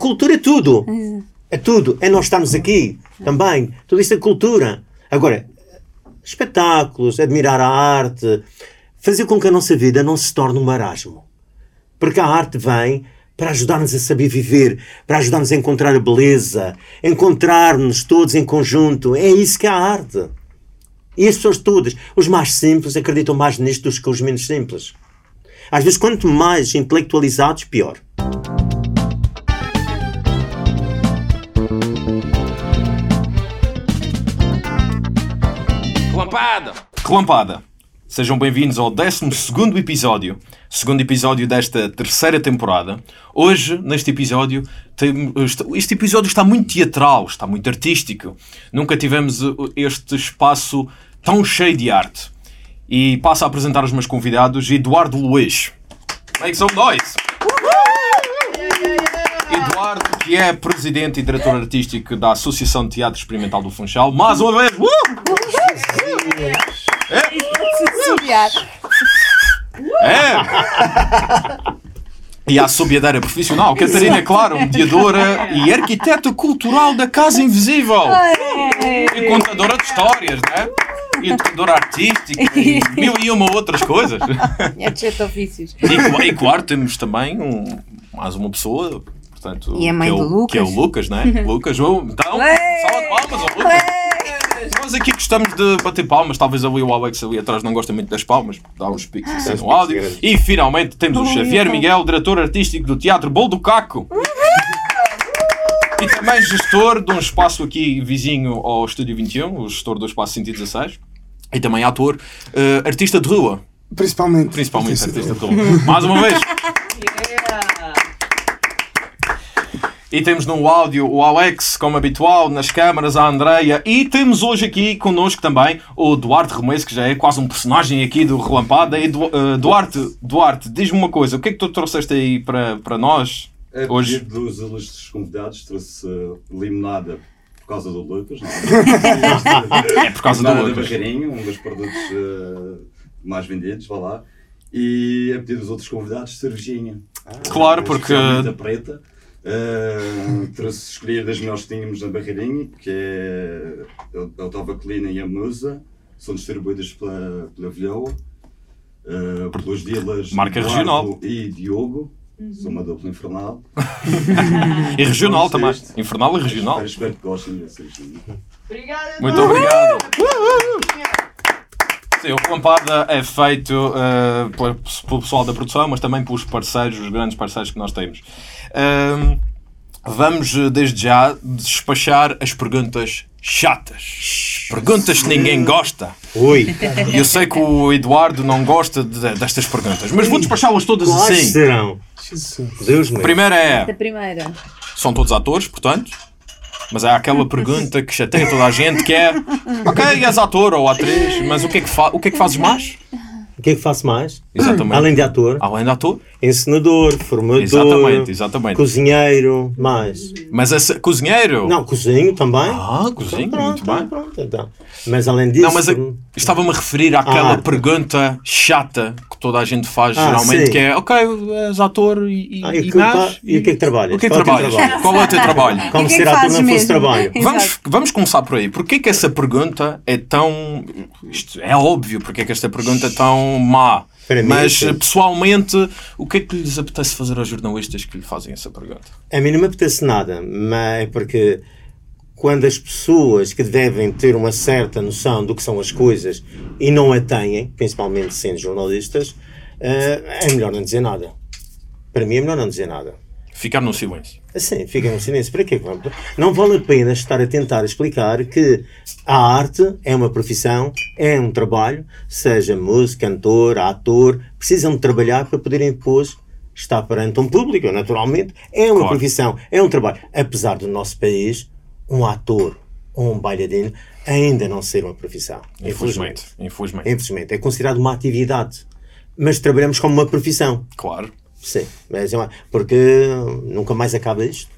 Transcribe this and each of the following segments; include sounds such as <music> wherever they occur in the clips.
cultura é tudo. É tudo. É nós estarmos aqui também. Tudo isso é cultura. Agora, espetáculos, admirar a arte, fazer com que a nossa vida não se torne um marasmo. Porque a arte vem para ajudar-nos a saber viver, para ajudar-nos a encontrar a beleza, encontrar-nos todos em conjunto. É isso que é a arte. E as pessoas todas, os mais simples, acreditam mais nisto do que os menos simples. Às vezes, quanto mais intelectualizados, pior. Relampada! Sejam bem-vindos ao 12 episódio, segundo episódio desta terceira temporada. Hoje, neste episódio, este episódio está muito teatral, está muito artístico. Nunca tivemos este espaço tão cheio de arte. E passo a apresentar os meus convidados, Eduardo Luiz. Make some noise! Eduardo, que é presidente e diretor artístico da Associação de Teatro Experimental do Funchal. Mais uma vez! Uh! É! E a assobiadeira profissional, Catarina Claro, mediadora e arquiteta cultural da Casa Invisível. E contadora de histórias, né? E educadora artística e mil e uma outras coisas. É de ofícios. E, e claro, temos também um, mais uma pessoa, portanto, e a mãe que, é do o, Lucas. que é o Lucas, né? <laughs> Lucas, então, salva de palmas ao Lucas. Nós aqui gostamos de bater palmas, talvez ali o Alex ali atrás não gosta muito das palmas, dá uns piques assim no áudio. E finalmente temos o Xavier Miguel, diretor artístico do Teatro Bol do Caco. E também gestor de um espaço aqui vizinho ao Estúdio 21, o gestor do espaço 116. E também ator, uh, artista de rua. Principalmente. Principalmente artista de rua. Mais uma vez. <laughs> E temos no áudio o Alex, como habitual, nas câmaras a Andreia. E temos hoje aqui connosco também o Duarte Remes, que já é quase um personagem aqui do Relampada. E du uh, Duarte, Duarte diz-me uma coisa: o que é que tu trouxeste aí para, para nós a hoje? dos ilustres convidados, trouxe limonada por causa do Lucas. Não é? <laughs> é por causa do Lucas. Barreirinho, um dos produtos uh, mais vendidos, vá lá. E a pedido dos outros convidados, cervejinha. Claro, porque. A preta. Uh, trouxe escolher das melhores que tínhamos na Barreirinha, que é a Otava Colina e a Musa, são distribuídas pela, pela Vilhoa, uh, pelos dealers Marca Eduardo regional. e Diogo, são uma dupla infernal. <laughs> e regional Pronto, também. este. Infernal e regional. Espero, espero que gostem dessa Obrigada. Muito obrigado. Sim, o Relampada é feito uh, pelo pessoal da produção, mas também pelos parceiros, os grandes parceiros que nós temos. Um, vamos uh, desde já despachar as perguntas chatas. Perguntas que ninguém gosta. Ui, Eu sei que o Eduardo não gosta de- destas perguntas, mas vou despachá-las todas quais assim. serão? Deus A meu. primeira é: A primeira. são todos atores, portanto. Mas há aquela pergunta que chateia toda a gente que é Ok, és ator ou atriz, mas o que é que, fa o que, é que fazes mais? O que é que faço mais? Exatamente. Além de ator, Além de ator? encenador, formador, Exatamente, exatamente. cozinheiro, mais. Mas esse cozinheiro? Não, cozinho também. Ah, cozinho, Então, muito pronto, bem. pronto, então. Mas além disso. Não, mas estava-me a referir àquela Ah. pergunta chata que toda a gente faz Ah, geralmente, sim. que é ok, és ator e, Ah, e e e o que é que trabalhas? O que é que Qual é o teu trabalhas? trabalho? Qual é o teu trabalho? Como que é ser que ator não fosse trabalho. Vamos, vamos começar por aí. Porquê que essa pergunta é tão. Isto é óbvio porque é que esta pergunta é tão má. Mim, Mas sim. pessoalmente, o que é que lhes apetece fazer aos jornalistas que lhe fazem essa pergunta? A mim não me apetece nada, mas é porque quando as pessoas que devem ter uma certa noção do que são as coisas e não a têm, principalmente sendo jornalistas, eh, é melhor não dizer nada. Para mim é melhor não dizer nada. Ficar no silêncio. Assim, fica no silêncio. Para quê? Não vale a pena estar a tentar explicar que a arte é uma profissão, é um trabalho, seja músico, cantor, ator, precisam de trabalhar para poderem depois estar perante um público, naturalmente. É uma Claro. profissão, é um trabalho. Apesar do nosso país, um ator ou um bailarino ainda não ser uma profissão. Infelizmente. Infelizmente. Infelizmente. É considerado uma atividade. Mas trabalhamos como uma profissão. Claro. Sim, mas é uma- porque nunca mais acaba isto.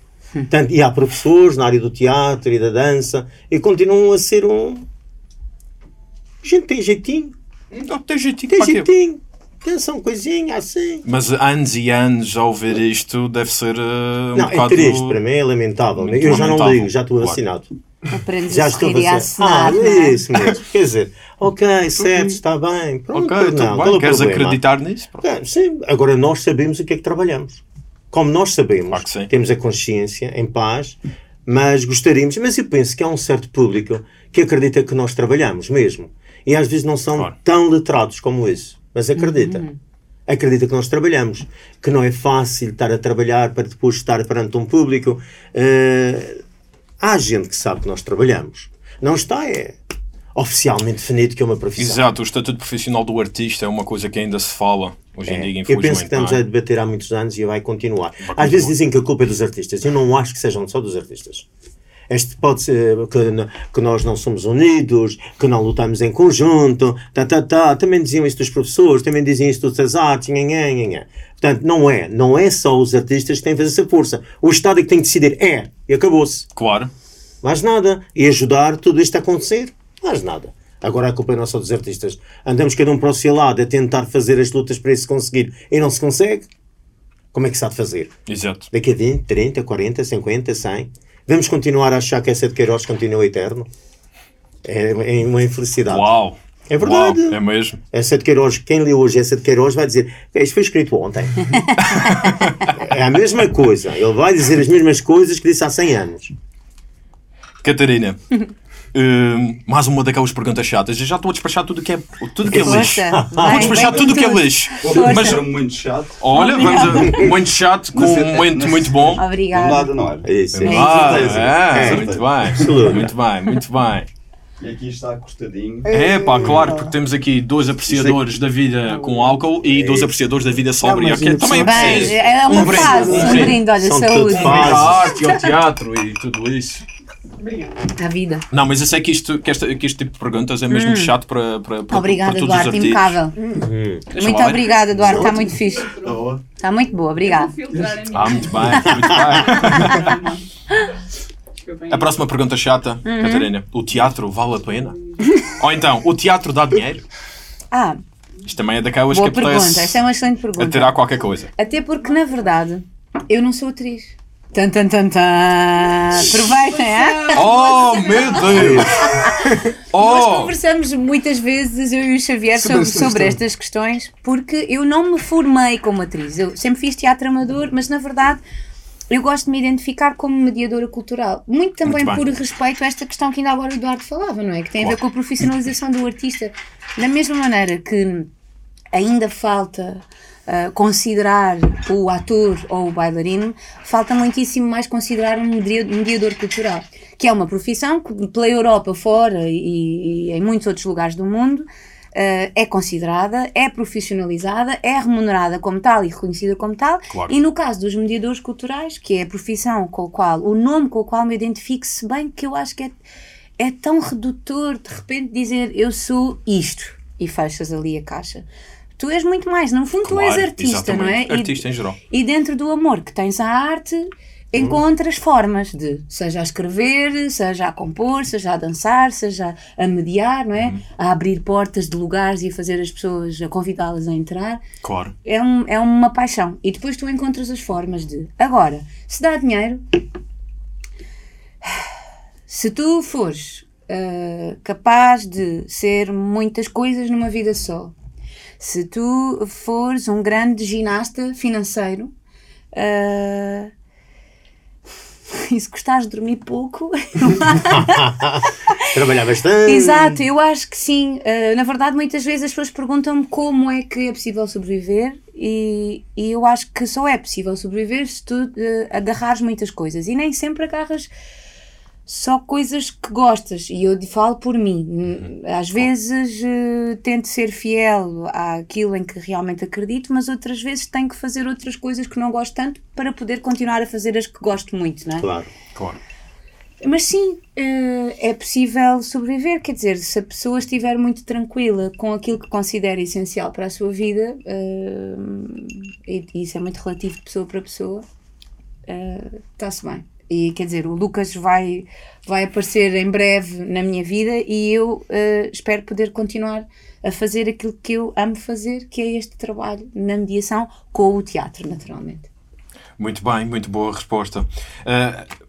Tanto, e há professores na área do teatro e da dança e continuam a ser um. Gente tem jeitinho, Não tem jeitinho. tem jeitinho. Canção coisinha assim. Mas anos e anos a ouvir isto deve ser uh, um não, bocado... é triste, para mim é lamentável. Muito eu já não lamentável. ligo, já estou Claro. vacinado. Aprendes Já a estou sorrir e a acenar, Ah, não é? isso mesmo. <laughs> Quer dizer, ok, certo, está bem. Pronto, Ok, não, tudo é bem. o Queres problema? acreditar nisso? Pronto. É, sim, agora nós sabemos o que é que trabalhamos. Como nós sabemos, Claro temos a consciência em paz, mas gostaríamos, mas eu penso que há um certo público que acredita que nós trabalhamos mesmo. E às vezes não são Claro. tão letrados como isso, mas acredita. Acredita que nós trabalhamos, que não é fácil estar a trabalhar para depois estar perante um público. Eh, há gente que sabe que nós trabalhamos. Não está é oficialmente definido que é uma profissão. Exato, o estatuto profissional do artista é uma coisa que ainda se fala hoje em É, dia, eu infelizmente. penso que estamos é? a debater há muitos anos e vai continuar. Às continuar. vezes dizem que a culpa é dos artistas. Eu não acho que sejam só dos artistas. Este pode ser que, que nós não somos unidos, que não lutamos em conjunto, tá, tá, tá. também diziam isso dos professores, também diziam isso das artes, nha, nha, nha, nha. Portanto, não é, não é só os artistas que têm que fazer essa força. O Estado é que tem que decidir, é, e acabou-se. Claro. Mais nada. E ajudar tudo isto a acontecer? Mais nada. Agora a culpa é nossa dos artistas. Andamos cada um para o seu lado a tentar fazer as lutas para isso conseguir e não se consegue. Como é que se há de fazer? Exato. Daqui a 20, 30, 40, 50, 100? Vamos continuar a achar que essa de Queiroz continua eterno? É, é uma infelicidade. Uau. É verdade. Uau, é mesmo. Essa de Queiroz, quem lê hoje essa de Queiroz vai dizer isto foi escrito ontem. <laughs> é a mesma coisa. Ele vai dizer as mesmas coisas que disse há 100 anos. Catarina, <laughs> hum, mais uma daquelas perguntas chatas. Eu já estou a despachar tudo que é, tudo que é lixo. Força, Estou a vai, despachar vai tudo com que é tudo. lixo. Mas Mas era muito chato. olha, vamos a um muito chato com Mas é- um momento muito bom. Não Obrigada. nada, não era. É isso. é Ah, é, É. muito bem. Muito bem, muito bem. E aqui está cortadinho. É pá, claro, porque temos aqui dois apreciadores da vida com álcool e dois apreciadores da vida sóbria, que também é preciso. é uma Um brinde, fase, um um brinde. olha, saúde. tudo arte, ao teatro e tudo isso. À vida. Não, mas eu sei que, isto, que, esta, que este tipo de perguntas é mesmo chato para, para, para, Obrigada, para todos Eduardo, os artigos. impecável. Deixa Muito obrigada, Eduardo, está muito fixe. Está muito boa, obrigada. A. Ah, muito bem, muito bem. <laughs> A próxima pergunta chata, Uhum. Catarina. O teatro vale a pena? <laughs> Ou então, o teatro dá dinheiro? Ah, Isto também é daquelas boa que apetece pergunta, esta é uma excelente a pergunta. tirar qualquer coisa. Até porque, na verdade, eu não sou atriz. Tan, tan, tan, tan. Aproveitem, é? Oh, meu Deus! <laughs> Nós Oh! conversamos muitas vezes, eu e o Xavier, sobre, Sobre estas questões, porque eu não me formei como atriz. Eu sempre fiz teatro amador, mas na verdade eu gosto de me identificar como mediadora cultural. Muito também Muito por respeito a esta questão que ainda agora o Eduardo falava, não é? Que tem a ver com a profissionalização do artista. Da mesma maneira que ainda falta ah, considerar o ator ou o bailarino, falta muitíssimo mais considerar um media- mediador cultural, que é uma profissão que pela Europa fora e, e em muitos outros lugares do mundo ah, é considerada, é profissionalizada, é remunerada como tal e reconhecida como tal. Claro. E no caso dos mediadores culturais, que é a profissão com a qual, o nome com o qual me identifico, se bem que eu acho que é, é tão redutor de repente dizer eu sou isto e fechas ali a caixa. Tu és muito mais, no fundo tu és Claro, artista, não é? exatamente. E- Artista em geral. e dentro do amor que tens à arte, encontras formas de, seja a escrever, seja a compor, seja a dançar, seja a mediar, não é? Uhum. A abrir portas de lugares e a fazer as pessoas, a convidá-las a entrar. Claro. É, um, é uma paixão. E depois tu encontras as formas de. Agora, se dá dinheiro, se tu fores ah, capaz de ser muitas coisas numa vida só, se tu fores um grande ginasta financeiro, ah, <laughs> e se gostares de dormir pouco, <laughs> Trabalhar bastante. Exato, eu acho que sim. Uh, na verdade, muitas vezes as pessoas perguntam-me como é que é possível sobreviver e, e eu acho que só é possível sobreviver se tu uh, agarrares muitas coisas e nem sempre agarras só coisas que gostas. E eu falo por mim. Às vezes uh, tento ser fiel àquilo em que realmente acredito, mas outras vezes tenho que fazer outras coisas que não gosto tanto para poder continuar a fazer as que gosto muito, não é? Claro. Claro. Mas sim, eh, é possível sobreviver. Quer dizer, se a pessoa estiver muito tranquila com aquilo que considera essencial para a sua vida, eh, e isso é muito relativo de pessoa para pessoa, está-se bem. E quer dizer, o Lucas vai, vai aparecer em breve na minha vida e eu eh, espero poder continuar a fazer aquilo que eu amo fazer, que é este trabalho na mediação com o teatro, naturalmente. Muito bem, muito boa resposta. Uh,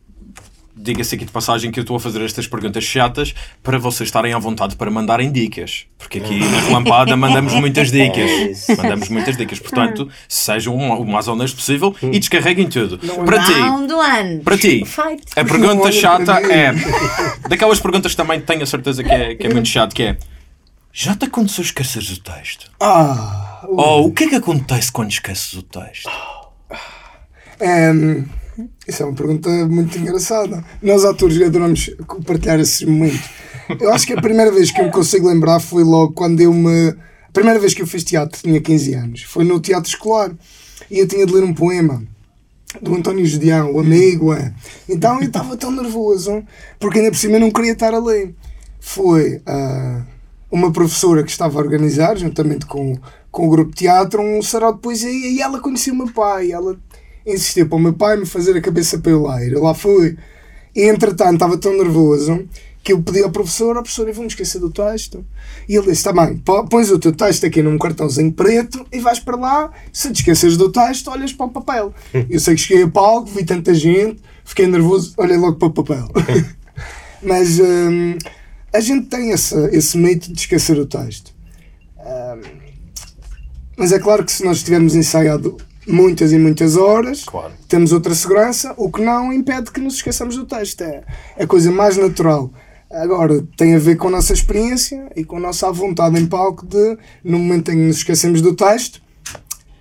Diga-se aqui de passagem que eu estou a fazer estas perguntas chatas para vocês estarem à vontade para mandarem dicas. Porque aqui na <laughs> Relampada mandamos muitas dicas. É mandamos muitas dicas. Portanto, sejam o mais honesto possível e descarreguem tudo. para ti, para ti, a pergunta <laughs> chata é <laughs> daquelas perguntas que também tenho a certeza que é, que é muito chato, que é já te aconteceu esqueceres o texto? Ah, Ou o que é que acontece quando esqueces o texto? Ehm, isso é uma pergunta muito engraçada. Nós, atores, adoramos partilhar esses momentos. Eu acho que a primeira vez que eu me consigo lembrar foi logo quando eu me. A primeira vez que eu fiz teatro, tinha 15 anos, foi no teatro escolar. E eu tinha de ler um poema do António Judião, o amigo. É. Então eu estava tão nervoso, porque ainda por cima eu não queria estar a ler. Foi ah, uma professora que estava a organizar, juntamente com, com o grupo de teatro, um sarau de poesia, e ela conhecia o meu pai. Ela insistiu para o meu pai me fazer a cabeça para eu lá ir. Eu lá fui. E entretanto estava tão nervoso que eu pedi ao professor, ao professor, eu vou me esquecer do texto. E ele disse: Está bem, pões o teu texto aqui num cartãozinho preto e vais para lá. Se te esqueces do texto, olhas para o papel. <laughs> Eu sei que cheguei a palco, vi tanta gente, fiquei nervoso, olhei logo para o papel. <laughs> <laughs> Mas hum, a gente tem esse, esse medo de esquecer o texto. Hum, mas é claro que se nós tivermos ensaiado muitas e muitas horas, Claro. temos outra segurança, o que não impede que nos esqueçamos do texto. É é a coisa mais natural. Agora, tem a ver com a nossa experiência e com a nossa vontade em palco de, no momento em que nos esquecemos do texto,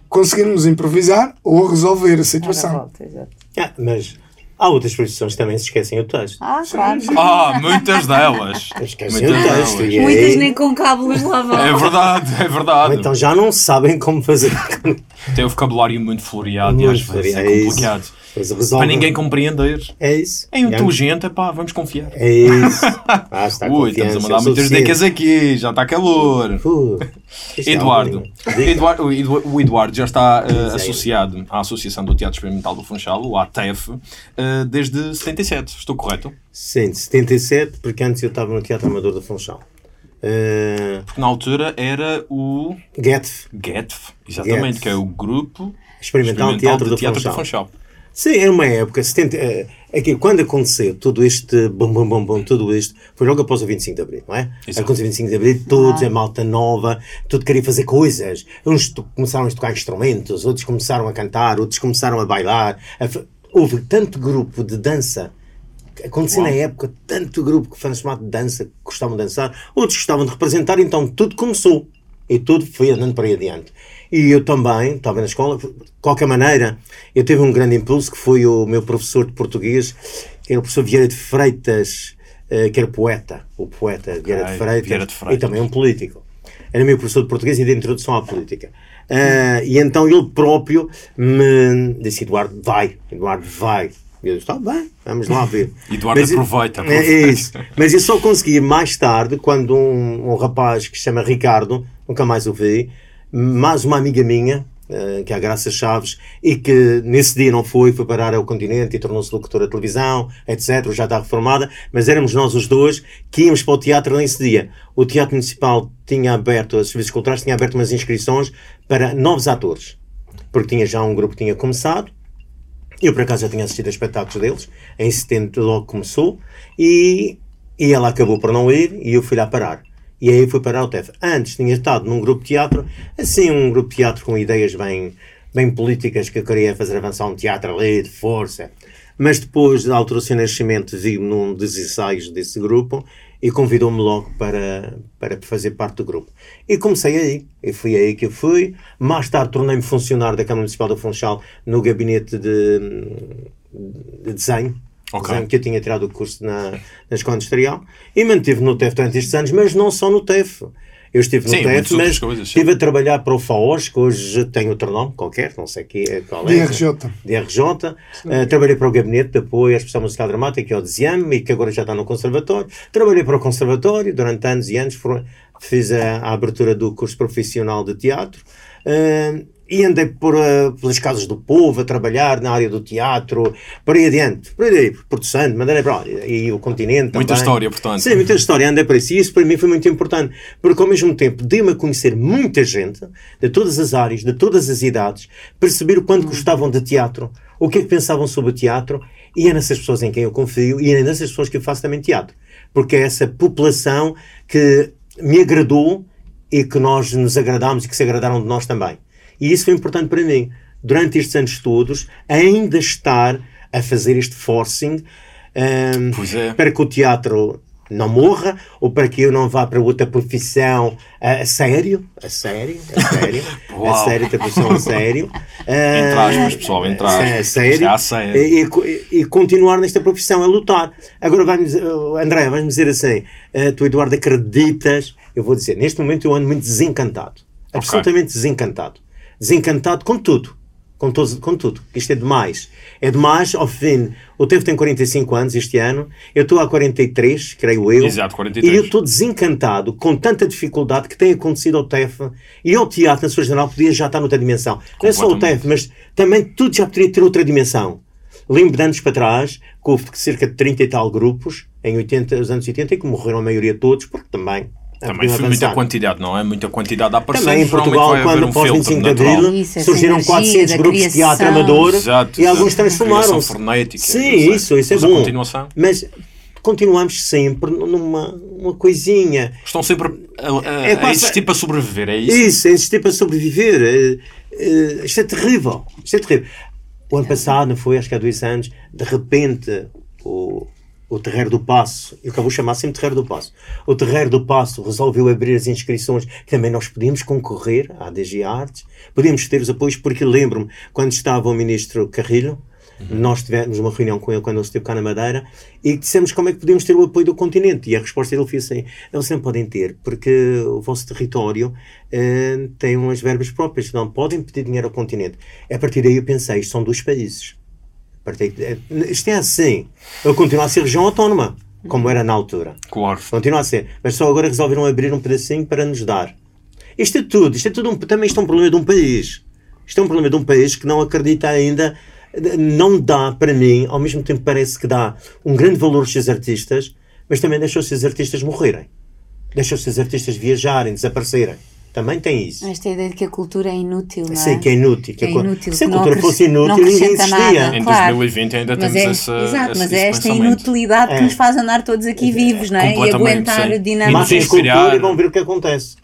conseguirmos improvisar ou resolver a situação. Ah, mas há outras profissões que também se esquecem o texto. Ah, claro. Ah, muitas delas. <laughs> Esquecem Muitas o texto. delas. E Muitas nem com cábulas lá vão. É verdade, é ou verdade. então já não sabem como fazer. Tem o vocabulário muito floreado e Muito às vezes é é isso. Para ninguém compreender. É isso. É inteligente, pá, vamos confiar. É isso. <laughs> Ah, está Ui, estamos a mandar é muitas dicas aqui, já está calor. Uh, isto <laughs> é Eduardo. Eduardo, o Edu- o Eduardo já está eh, aí. associado à Associação do Teatro Experimental do Funchal, o ATEF, eh, desde 77, estou correto? Sim, de 77, porque antes eu estava no Teatro Amador do Funchal. Uh, Porque na altura era o GETF, GETF, exatamente, GETF. que é o Grupo Experimental, Teatro, de do Teatro Funchal. do Funchal. Sim, era uma época, 70, eh, aqui, quando aconteceu todo este bom, bom, bom, bom, tudo isto, foi logo após o 25 de Abril, não é? Exato. Aconteceu o 25 de Abril, todos, a malta nova, tudo queria fazer coisas. Uns começaram a tocar instrumentos, outros começaram a cantar, outros começaram a bailar. a Houve tanto grupo de dança Acontecia na época tanto grupo que foi chamado de dança, que gostavam de dançar, outros gostavam de representar, então tudo começou. E tudo foi andando para aí adiante. E eu também, estava na escola, de qualquer maneira, eu tive um grande impulso que foi o meu professor de português, que era o professor Vieira de Freitas, eh, que era poeta, o poeta Vieira, de Freitas, Vieira de Freitas. e também um político. Era meu professor de português e de introdução à política. Ah, e então ele próprio me disse: Eduardo, vai, Eduardo, vai. E eu disse: está bem, vamos lá ver. <laughs> Eduardo, Mas- aproveita, É, aproveita. é isso. Mas eu só consegui mais tarde, quando um, um rapaz que se chama Ricardo, nunca mais o vi, mais uma amiga minha, eh, que é a Graça Chaves, e que nesse dia não foi, foi parar ao continente e tornou-se locutora de televisão, etc. Já está reformada, mas éramos nós os dois que íamos para o teatro nesse dia. O Teatro Municipal tinha aberto, os serviços culturais tinha aberto umas inscrições para novos atores, porque tinha já um grupo que tinha começado. Eu, por acaso, já tinha assistido a espetáculos deles. Em 70 logo começou. E, e ela acabou por não ir e eu fui lá parar. E aí fui parar ao TEF. Antes tinha estado num grupo de teatro, assim, um grupo de teatro com ideias bem, bem políticas que eu queria fazer avançar um teatro ali de força. Mas depois da altura do seu nascimento, vi-me num dos ensaios desse grupo e convidou-me logo para, para fazer parte do grupo. E comecei aí. E foi aí que eu fui. Mais tarde tornei-me funcionário da Câmara Municipal do Funchal no gabinete de, de desenho. Ok. Desenho, que eu tinha tirado o curso na, na Escola Industrial e mantive no TEF durante estes anos, mas não só no TEF. Eu estive no Sim, TEF, outras mas coisas, sim. estive a trabalhar para o FAOS, que hoje tem outro nome qualquer, não sei que, é, qual é. DRJ. DRJ. Uh, trabalhei para o Gabinete de Apoio à Expressão Musical Dramática, que é o DZIAM, e que agora já está no Conservatório. Trabalhei para o Conservatório durante anos e anos, fiz a, a abertura do curso profissional de teatro. Uh, e andei por, uh, pelas casas do povo a trabalhar na área do teatro, por aí adiante, por aí, Porto Santo, Madeira, para e o continente Muita também. história, portanto. Sim, muita história, andei por isso, e isso para mim foi muito importante, porque ao mesmo tempo dei-me a conhecer muita gente, de todas as áreas, de todas as idades, perceber o quanto gostavam de teatro, o que é que pensavam sobre o teatro, e é nessas pessoas em quem eu confio, e é nessas pessoas que eu faço também teatro, porque é essa população que me agradou e que nós nos agradámos e que se agradaram de nós também. E isso foi importante para mim. Durante estes anos todos, ainda estar a fazer este forcing um, Pois é. para que o teatro não morra ou para que eu não vá para outra profissão a, a sério, a sério, a <laughs> sério, a sério, outra profissão a sério. <laughs> Entre Ah, aspas, pessoal, entre aspas. a sério, é a sério. E, e- e continuar nesta profissão, a lutar. Agora, vai-me, André, vais-me dizer assim: eh, tu, Eduardo, acreditas? Eu vou dizer, neste momento eu ando muito desencantado. Absolutamente desencantado. Desencantado com tudo. Com, todos, com tudo. Isto é demais. É demais, ao fim. O Tevo tem 45 anos este ano, eu estou há 43, creio eu. Exato, 43. E eu estou desencantado com tanta dificuldade que tem acontecido ao TEF e ao teatro, na sua geral, podia já estar noutra dimensão. Não é só o. TEF, mas também tudo já poderia ter outra dimensão. Lembro de anos para trás, que houve cerca de 30 e tal grupos, em 80, os anos 80, e que morreram a maioria todos, porque também. Também podiam foi muita quantidade, não é? Muita quantidade a aparecer. Também em Portugal, quando um pós filtro 25 de. Abril, Isso, surgiram energia 400 da grupos de teatro amador Exato, e alguns exato. transformaram-se. Sim, isso, isso é Mas a bom. continuação. Mas continuamos sempre numa uma coisinha. Estão sempre a, a, É a quase- existir para sobreviver, é isso? Isso, é existir para sobreviver. Eh, eh, isto é terrível. Isto é terrível. O ano passado, não foi? Acho que há dois anos, de repente, o, o Terreiro do Passo, eu acabo de chamar sempre Terreiro do Passo, o Terreiro do Passo resolveu abrir as inscrições, que também nós podíamos concorrer à DG Artes, podíamos ter os apoios, porque lembro-me, quando estava o Ministro Carrilho, nós tivemos uma reunião com ele quando ele esteve cá na Madeira e dissemos como é que podíamos ter o apoio do continente. E a resposta dele foi assim: vocês não podem ter, porque o vosso território eh, tem umas verbas próprias, não podem pedir dinheiro ao continente. A partir daí eu pensei: isto são dois países. De- isto é assim. Ele continua a ser região autónoma, como era na altura. Claro. Continua a ser. Mas só agora resolveram abrir um pedacinho para nos dar. Isto é tudo. Isto é tudo um, também isto é um problema de um país. Isto é um problema de um país que não acredita ainda. Não dá, para mim, ao mesmo tempo parece que dá um grande valor aos seus artistas, mas também deixa os seus artistas morrerem. Deixa os seus artistas viajarem, desaparecerem. Também tem isso. Esta ideia de que a cultura é inútil, não é? Sei que é inútil. Que é inútil, Se a que não cultura fosse não inútil, ninguém existia. nada. Em Claro. 2020 ainda Mas temos é, esse, exato, esse, mas esse é esta inutilidade que É. nos faz andar todos aqui vivos, não é? E aguentar sim. a dinâmica. Mas Matem a inspirar- cultura e vão ver o que acontece.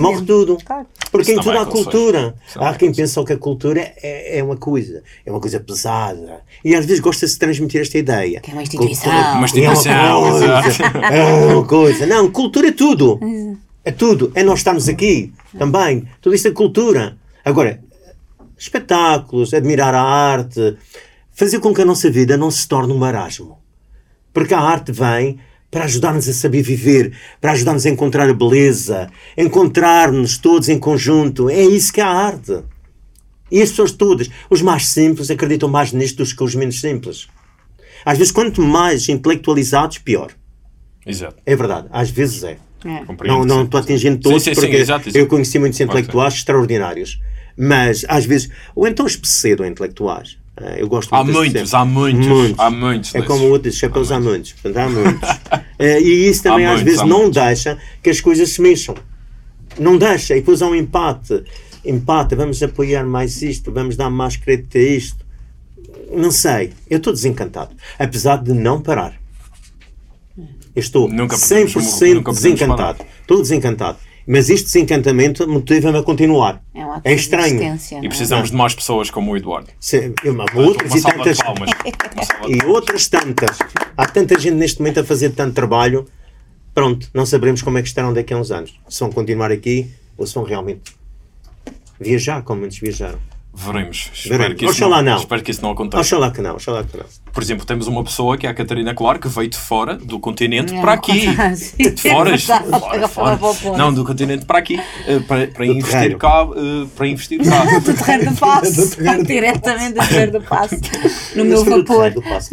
Morre tudo. Claro. Porque em tudo há cultura. Há quem só que a cultura é, é uma coisa, é uma coisa pesada. E às vezes gosta-se de transmitir esta ideia. Que é uma instituição. Cultura- Uma é instituição, uma coisa, é uma coisa. Não, cultura é tudo. É tudo. É nós estarmos aqui também. Tudo isto é cultura. Agora, espetáculos, admirar a arte, fazer com que a nossa vida não se torne um marasmo. Porque a arte vem para ajudar-nos a saber viver, para ajudar-nos a encontrar a beleza, encontrar-nos todos em conjunto. É isso que é a arte. E as pessoas todas, os mais simples, acreditam mais nisto do que os menos simples. Às vezes, quanto mais intelectualizados, pior. Exato. É verdade, às vezes é. É. Não, não sim. estou atingindo todos, Sim, sim, sim, porque exato, exato. eu conheci muitos intelectuais extraordinários. Mas, às vezes, ou então os pseudo-intelectuais. Ah, Eu gosto Há muitos, há muitos, há muitos É desses. como o outro diz, chapéus há muitos. Portanto, há muitos. <laughs> Eh, e isso também Há às muitos, vezes há não muitos. deixa que as coisas se mexam. Não deixa. E depois há um empate. Empate, vamos apoiar mais isto, vamos dar mais crédito a isto. Não sei. Eu estou desencantado. Apesar de não parar. Eu estou Nunca podemos- 100% nunca desencantado. Estou desencantado. Mas este desencantamento motiva-me a continuar. É um ato É estranho. E é? precisamos de mais pessoas como o Eduardo. Se- eu- Uma outras e tantas. Uma salva de <laughs> E outras tantas. Há tanta gente neste momento a fazer tanto trabalho. Pronto, não saberemos como é que estarão daqui a uns anos. Se vão continuar aqui ou se vão realmente viajar, como muitos viajaram. Veremos. Espero Veremos. que, isso Oxalá não. espero que isso não aconteça. Oxalá que não, oxalá que não. Por exemplo, temos uma pessoa que é a Catarina Claro, que veio de fora do continente Não, para aqui. <laughs> sim, De fora, é fora, fora. Não, do continente para aqui. eh, Para, para investir terreiro. cá. eh, Para investir cá. <laughs> Do Terreiro do <laughs> Passo. Terreiro do Diretamente do Terreiro do Passo. No meu vapor. terreno do passo.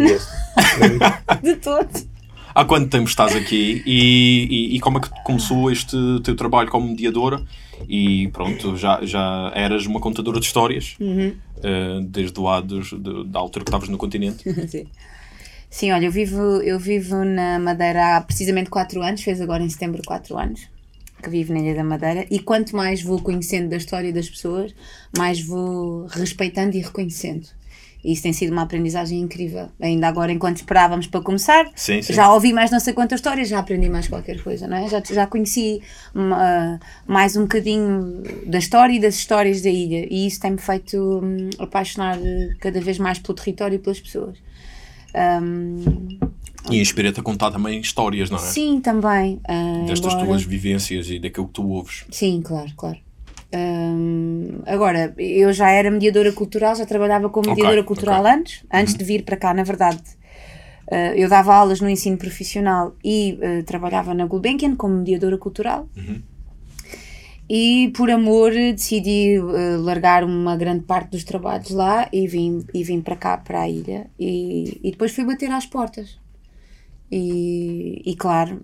De todo. Há quanto tempo estás aqui e, e, e, como é que começou este teu trabalho como mediadora? E pronto, já, já eras uma contadora de histórias Uhum. uh, desde lá dos, de, da altura que estavas no continente. <laughs> Sim. Sim, olha, eu vivo, eu vivo na Madeira há precisamente 4 anos, fez agora em setembro 4 anos que vivo na Ilha da Madeira e quanto mais vou conhecendo da história das pessoas, mais vou respeitando e reconhecendo. E isso tem sido uma aprendizagem incrível. Ainda agora, enquanto esperávamos para começar, Sim, sim. já ouvi mais não sei quantas histórias, já aprendi mais qualquer coisa, não é? Já, já conheci uma- mais um bocadinho da história e das histórias da ilha. E isso tem-me feito hum, apaixonar cada vez mais pelo território e pelas pessoas. Hum, E inspira-te a contar também histórias, não é? sim, também. ah, Destas tuas vivências e daquilo que tu ouves. Sim, claro, claro. Hum, agora, eu já era mediadora cultural, já trabalhava como mediadora cultural ok. antes, antes de vir para cá, na verdade. Uh, eu dava aulas no ensino profissional e uh, trabalhava na Gulbenkian como mediadora cultural. E por amor decidi uh, largar uma grande parte dos trabalhos lá e vim, e vim para cá, para a ilha. E, e depois fui bater às portas. E, e claro,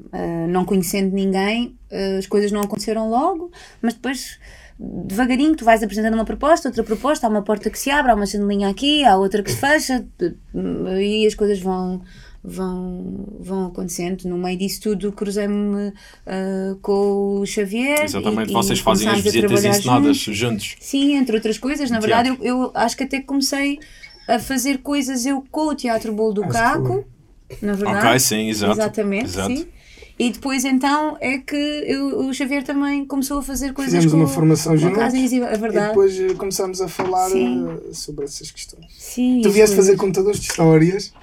não conhecendo ninguém, as coisas não aconteceram logo, mas depois, devagarinho, tu vais apresentando uma proposta, outra proposta, há uma porta que se abre, há uma janelinha aqui, há outra que se fecha, e as coisas vão, vão, vão acontecendo. No meio disso tudo, cruzei-me uh, com o Xavier. Exatamente, e- e vocês fazem as visitas ensinadas juntos. juntos. Sim, entre outras coisas. Na verdade, eu, eu acho que até comecei a fazer coisas eu com o Teatro Bolo do Acho que Caco, na verdade. Ok, sim, exato. Exatamente, Exato. sim. E depois então é que eu- o Xavier também começou a fazer coisas Fizemos com uma formação juntos é e verdade. depois eh, começámos a falar Sim. eh, sobre essas questões. Sim, Tu vieste fazer mesmo. contadores de histórias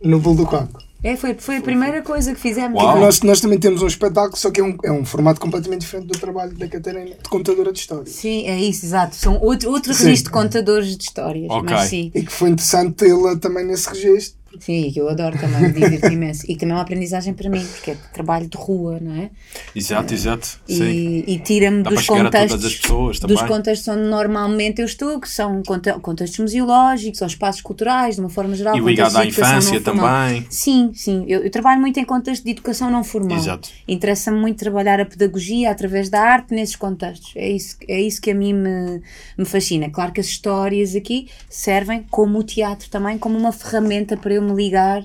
no Bolo do Caco. É, foi, foi a primeira coisa que fizemos. Uau. Nós, nós também temos um espetáculo, só que é um, é um formato completamente diferente do trabalho da Catarina, de contadora de histórias. Sim, é isso, exato. São outro, outro Sim. registro de contadores de histórias. Ok. Mas sim, E que foi interessante tê-la também nesse registro. Sim, que eu adoro também, divirto imenso. E também é uma aprendizagem para mim, porque é trabalho de rua, não é? Exato, exato. Sim. e, e tira-me dos contextos dos contextos onde normalmente eu estou, que são conte- contextos museológicos ou espaços culturais, de uma forma geral. E ligado contextos à infância também. Sim, sim. Eu, eu trabalho muito em contexto de educação não formal. Exato. Interessa-me muito trabalhar a pedagogia através da arte nesses contextos. É isso, é isso que a mim me, me fascina. Claro que as histórias aqui servem como o teatro também, como uma ferramenta para eu me ligar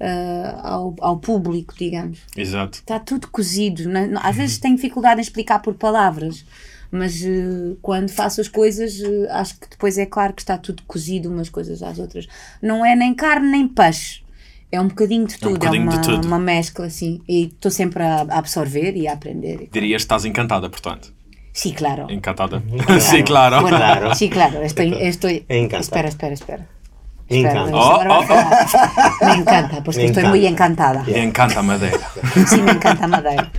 ah, ao, ao público, digamos. Exato. Está tudo cozido. não- Às vezes tenho dificuldade em explicar por palavras, mas eh, quando faço as coisas, eh, acho que depois é claro que está tudo cozido umas coisas às outras. Não é nem carne nem peixe. É um bocadinho de tudo, é, bocadinho de uma, tudo. uma mescla assim. E estou sempre a, a absorver e a aprender. Dirias que estás encantada, portanto. Sim, claro. Encantada. <laughs> Sim, claro. Bueno, Claro. Sí, claro. Estoy, estoy... Encantado. Espera, espera, espera. Me encanta. Oh, oh, a- Me encanta, pues Me estoy encanta. muy encantada. Me encanta a Madeira. Sí, me encanta Madeira.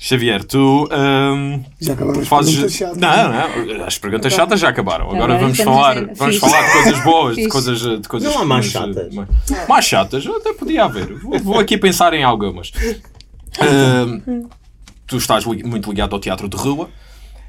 Xavier, tu hum, Já acabaram as fazes. perguntas chatas. Não, não, as perguntas chatas já acabaram. Agora Agora vamos falar, vamos falar de coisas boas, de coisas, de coisas. Não há mais chatas. mais- Mais chatas, até podia haver. Vou, vou aqui pensar em algumas. Hum, tu estás li- muito ligado ao teatro de rua.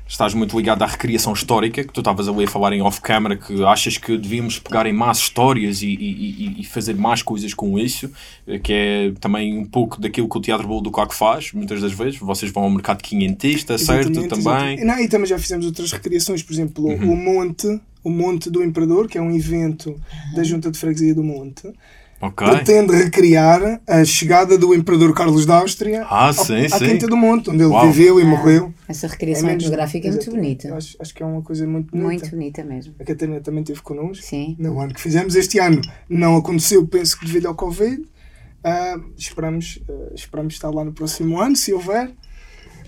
Estás muito ligado à recriação histórica, que tu estavas ali a falar em off-camera, que achas que devíamos pegar em mais histórias e, e- e- fazer mais coisas com isso, eh, que é também um pouco daquilo que o Teatro Bolo do Caco faz, muitas das vezes. Vocês vão ao mercado quinhentista, certo? Exatamente, Também. Uhum. Não, e também já fizemos outras recriações, por exemplo, o Monte, o Monte do Imperador, que é um evento da Junta de Freguesia do Monte, Ok. pretende recriar a chegada do Imperador Carlos da Áustria Ah, ao- sim, à sim. Quinta do Monte, onde ele Uau. viveu e morreu. Essa recriação menos- etnográfica é muito bonita. Acho, acho que é uma coisa muito bonita. Muito bonita mesmo. A Catarina também esteve connosco. Sim. No ano que fizemos este ano não aconteceu, penso que devido ao Covid. Ah, esperamos, ah, esperamos estar lá no próximo ano, se houver.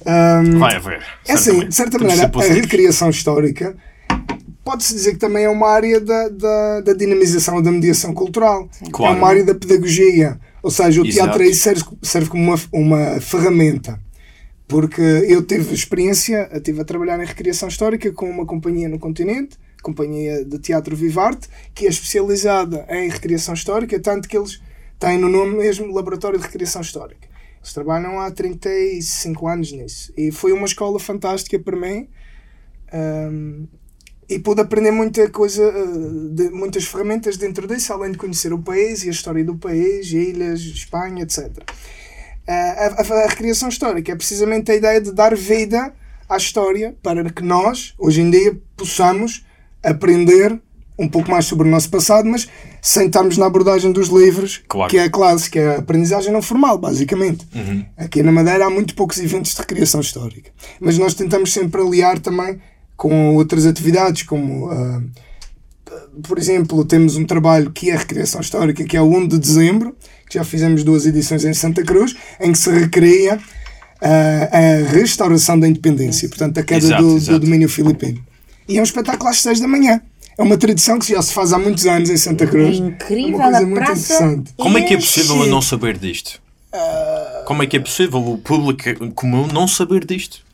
Ah, Vai haver. é assim, de certa maneira, a recriação histórica pode-se dizer que também é uma área da, da, da dinamização ou da mediação cultural. Claro. É uma área da pedagogia. Ou seja, o Exato. teatro aí serve, serve como uma, uma ferramenta. Porque eu tive experiência, estive a trabalhar em recriação histórica com uma companhia no continente, companhia de teatro Vivarte, que é especializada em recriação histórica, tanto que eles têm no nome mesmo Laboratório de Recriação Histórica. Eles trabalham há 35 anos nisso. E foi uma escola fantástica para mim. Ahm, e pude aprender muita coisa, uh, de, muitas ferramentas dentro disso, além de conhecer o país e a história do país, ilhas, Espanha, etc. Uh, a, a, a recriação histórica é precisamente a ideia de dar vida à história para que nós, hoje em dia, possamos aprender um pouco mais sobre o nosso passado, mas sem estarmos na abordagem dos livros, Claro. que é a clássica, é a aprendizagem não formal, basicamente. Aqui na Madeira há muito poucos eventos de recriação histórica, mas nós tentamos sempre aliar também com outras atividades, como, ah, por exemplo, temos um trabalho que é a recriação histórica, que é o 1 de dezembro, que já fizemos duas edições em Santa Cruz, em que se recria ah, a restauração da independência, portanto, a queda Exato, do, do exato. domínio filipino. E é um espetáculo às 6 da manhã. É uma tradição que já se faz há muitos anos em Santa Cruz. É incrível, É uma coisa a muito praça interessante. Como é que é possível eu não saber disto? Como é que é possível o público comum não saber disto?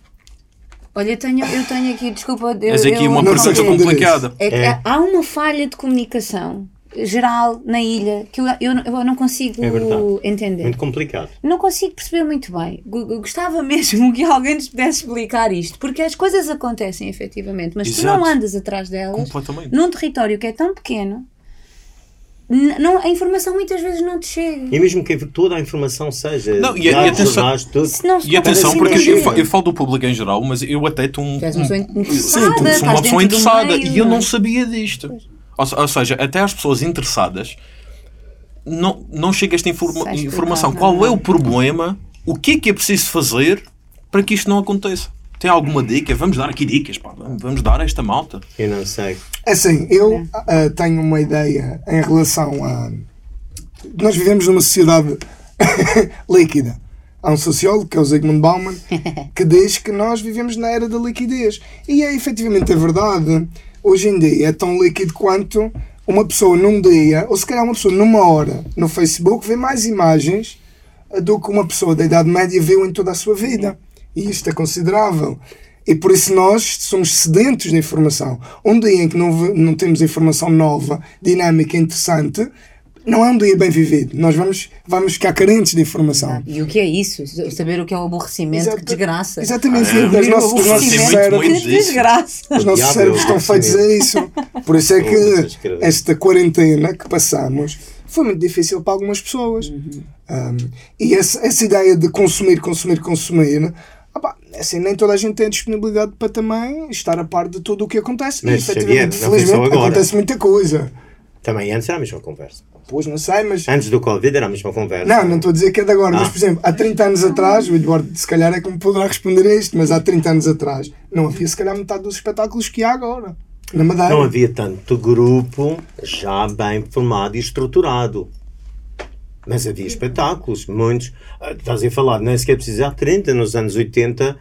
Olha, eu tenho, eu tenho aqui, desculpa. Eu, Mas aqui eu- uma pergunta complicada. É que É. há uma falha de comunicação geral na ilha que eu, eu, eu não consigo É verdade. entender. Muito complicado. Não consigo perceber muito bem. Gostava <laughs> mesmo que alguém nos pudesse explicar isto, porque as coisas acontecem efetivamente, mas tu Exato. não andas atrás delas num território que é tão pequeno. Não, a informação muitas vezes não te chega. E mesmo que toda a informação seja. Não, e- e dados, atenção- jornais, tudo. E atenção, assim, porque eu, eu falo do público em geral, mas eu até estou um. Tu és uma pessoa um- interessada, Sim, sou uma pessoa interessada meio, e eu não é? sabia disto. Ou, ou seja, até as pessoas interessadas não, não chega esta informa- informação. não Qual é? é o problema? O que é que é preciso fazer para que isto não aconteça? Tem alguma dica? Vamos dar aqui dicas, pá. Vamos dar a esta malta. Eu não sei. Assim, eu ah, tenho uma ideia em relação a. Nós vivemos numa sociedade <laughs> líquida. Há um sociólogo, que é o Zygmunt Bauman, <laughs> que diz que nós vivemos na era da liquidez. E é efetivamente a verdade. Hoje em dia é tão líquido quanto uma pessoa num dia, ou se calhar uma pessoa numa hora, no Facebook, vê mais imagens ah, do que uma pessoa da Idade Média viu em toda a sua vida. E isto é considerável. E por isso nós somos sedentos de informação. Um dia em que não, não temos informação nova, dinâmica, interessante, não é um dia bem vivido. Nós vamos, vamos ficar carentes de informação. E o que é isso? Saber o que é o aborrecimento, Exato- que desgraça. Exatamente. Ah, é. Os nossos, os nossos cérebros, Que desgraça. os nossos cérebros estão feitos a isso. Por isso é que esta quarentena que passamos foi muito difícil para algumas pessoas. Um, e essa, essa ideia de consumir, consumir, consumir. Opá, assim, nem toda a gente tem a disponibilidade para também estar a par de tudo o que acontece. Mas, e efetivamente, Xavier, felizmente, agora. acontece muita coisa. Também antes era a mesma conversa. Pois não sei, mas. Antes do Covid era a mesma conversa. Não, não estou a dizer que é de agora, mas Ah. por exemplo, há 30 anos atrás, o Eduardo se calhar é que me poderá responder a isto, mas há 30 anos atrás não havia se calhar metade dos espetáculos que há agora. Na Madeira. Não havia tanto grupo já bem formado e estruturado. Mas havia espetáculos, muitos. Ah, Estás a falar, nem sequer precisar 30, nos anos 80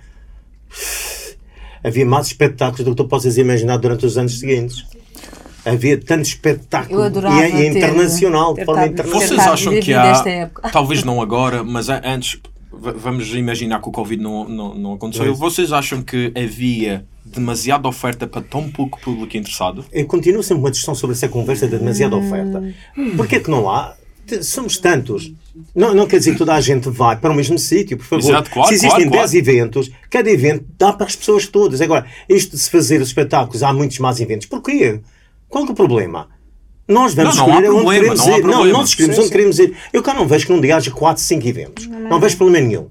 havia mais espetáculos do que tu possas imaginar durante os anos seguintes. Havia tanto espetáculo Eu adorava e, é- e ter- internacional, ter de forma internacional. Vocês acham que há, talvez não agora, mas antes, vamos imaginar que o Covid não, não, não aconteceu. Pois. Vocês acham que havia demasiada oferta para tão pouco público interessado? Eu continuo sempre uma discussão sobre essa conversa de demasiada oferta. Porquê que não há? Somos tantos. Não, não quer dizer que toda a gente vai para o mesmo sítio, por favor. Exato, claro, se existem claro, 10 eventos, cada evento dá para as pessoas todas. Agora, isto de se fazer os espetáculos, há muitos mais eventos. Porquê? Qual que é o problema? Nós vamos Não, não escolher onde problema, queremos não ir. Não, nós escolhemos Sim, onde sim. queremos ir. Eu cá não vejo que num dia haja 4, 5 eventos. Não, vejo problema nenhum.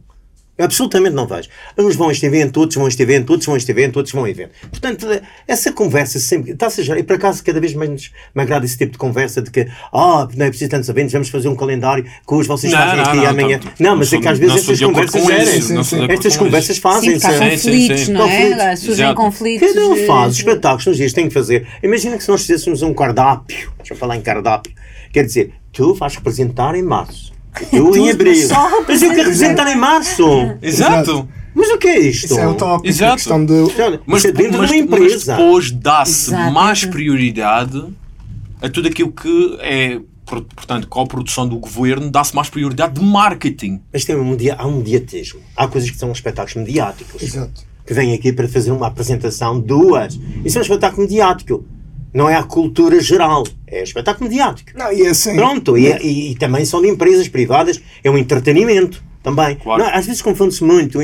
Eu absolutamente não vejo. Uns vão a este evento, outros vão a este evento, outros vão a este evento, outros vão a evento. Portanto, essa conversa sempre. Está-se a gerar- E por acaso, cada vez menos me agrada esse tipo de conversa de que, ah, não é preciso tantos eventos, vamos fazer um calendário que hoje vocês Não, fazem não, aqui não, amanhã. não, Não, não mas é que às vezes estas conversas com gerem. acordo Estas com conversas isso. Sim, fazem conflitos, sim. não é? Conflitos. Surgem conflitos. Cada um eh, faz os espetáculos nos dias tem que fazer. Imagina que se nós fizéssemos um cardápio, deixa eu falar em cardápio, quer dizer, tu vais representar em março, tu em abril, mas eu quero representar em março. Exato. Mas o que é isto? Isso é o tópico. Exato. A questão de. Olha, Mas, é dentro mas- de uma mas empresa. depois dá-se mais prioridade a tudo aquilo que é, por- portanto, com a produção do governo, dá-se mais prioridade de marketing. Mas tem um media, há um mediatismo. Há coisas que são espetáculos mediáticos. Exato. Que vêm aqui para fazer uma apresentação, duas. Isso é um espetáculo mediático. Não é a cultura geral. É espetáculo mediático. Não, e é assim. Pronto, e, e- e também são de empresas privadas, é um entretenimento também. Claro. Não, às vezes confunde-se muito.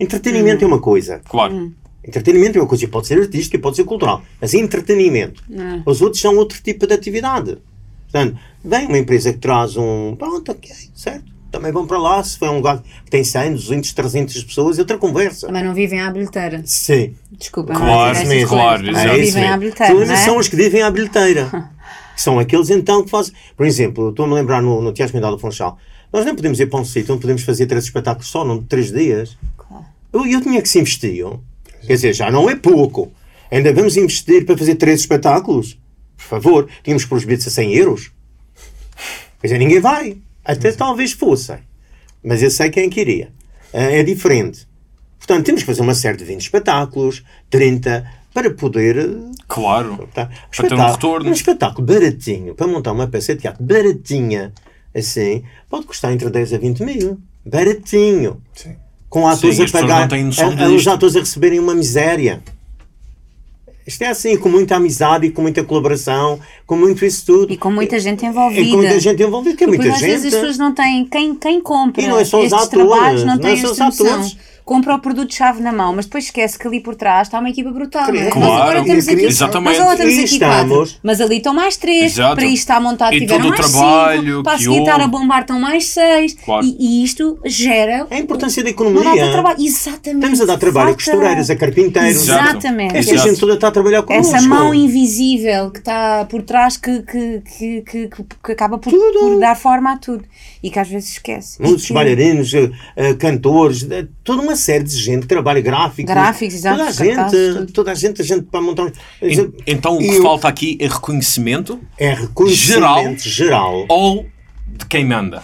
Entretenimento é uma coisa, Claro. Entretenimento é uma coisa, pode ser artística, pode ser cultural, mas entretenimento. Os outros são outro tipo de atividade. Portanto, vem uma empresa que traz um. Pronto, ok, certo. Também vão para lá. Se foi um lugar que tem 100, 200, 300 pessoas, é outra conversa. Também não vivem à bilheteira. Sim. Desculpa, Claro, não é essas claro. Também É vivem à mesmo. bilheteira. Não é? São os que vivem à bilheteira. <laughs> são aqueles então que fazem. Por exemplo, estou-me a lembrar no, no Teatro Mendal do Funchal. Nós não podemos ir para um sítio onde podemos fazer três espetáculos só, num de três dias. Claro. Eu, eu tinha que se investir. Quer dizer, já não é pouco. Ainda vamos investir para fazer três espetáculos? Por favor, tínhamos que pôr os bilhetes a 100 euros. Quer dizer, ninguém vai. Até talvez fossem. Mas eu sei quem queria. É diferente. Portanto, temos que fazer uma série de 20 espetáculos, 30, para poder. eh, Claro. Tá? Para ter um retorno. Um espetáculo baratinho, para montar uma peça de teatro baratinha, assim, pode custar entre 10 a 20 mil. Baratinho. Sim. Com atores Sim, a pagar. a- os atores a receberem uma miséria. Isto é assim, com muita amizade e com muita colaboração, com muito isso tudo. E com muita gente E envolvida. com muita gente envolvida, que é muita às gente. vezes as pessoas não têm. Quem, quem compra E não é só os estes atores, trabalhos não não tem é só os noção. Compra o produto-chave na mão, mas depois esquece que ali por trás está uma equipa brutal. é? Claro. Nós agora temos aqui, Exatamente. nós agora temos E aqui estamos- quatro, mas ali estão mais três. Exato. Para isto está montado, E tiveram mais trabalho cinco. Para a seguir estar a bombar estão mais seis. Claro. E, e isto gera. A importância da economia. trabalho. Exatamente. Estamos a dar trabalho a Falta- costureiras, a carpinteiros. Exato. Exatamente. Esta Exato. gente toda está a trabalhar connosco. Essa mão invisível que está por trás que, que, que, que, que acaba por, por dar forma a tudo e que às vezes esquece. Muitos que- bailarinos, eh, eh, cantores, toda uma série de gente que trabalha gráficos. Gráficos, exato, Toda a gente, tudo. toda a gente, a gente para montar. En- Então o que E o- falta aqui é reconhecimento É reconhecimento geral. ou de quem manda.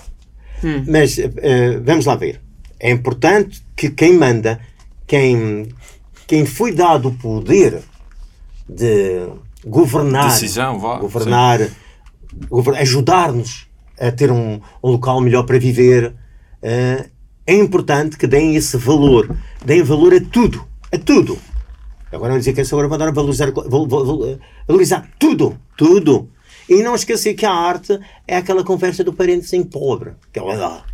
Mas eh, eh, vamos lá ver. É importante que quem manda, quem, quem foi dado o poder de governar, Decisão, vá, governar, gover- ajudar-nos a ter um, um local melhor para viver, eh, é importante que deem esse valor. Deem valor a tudo. A tudo. Agora vão dizer que essa agora vai dar a valorizar, val- val- val- valorizar tudo. Tudo. E não esquecer que a arte é aquela conversa do parentezinho pobre. Que é lá.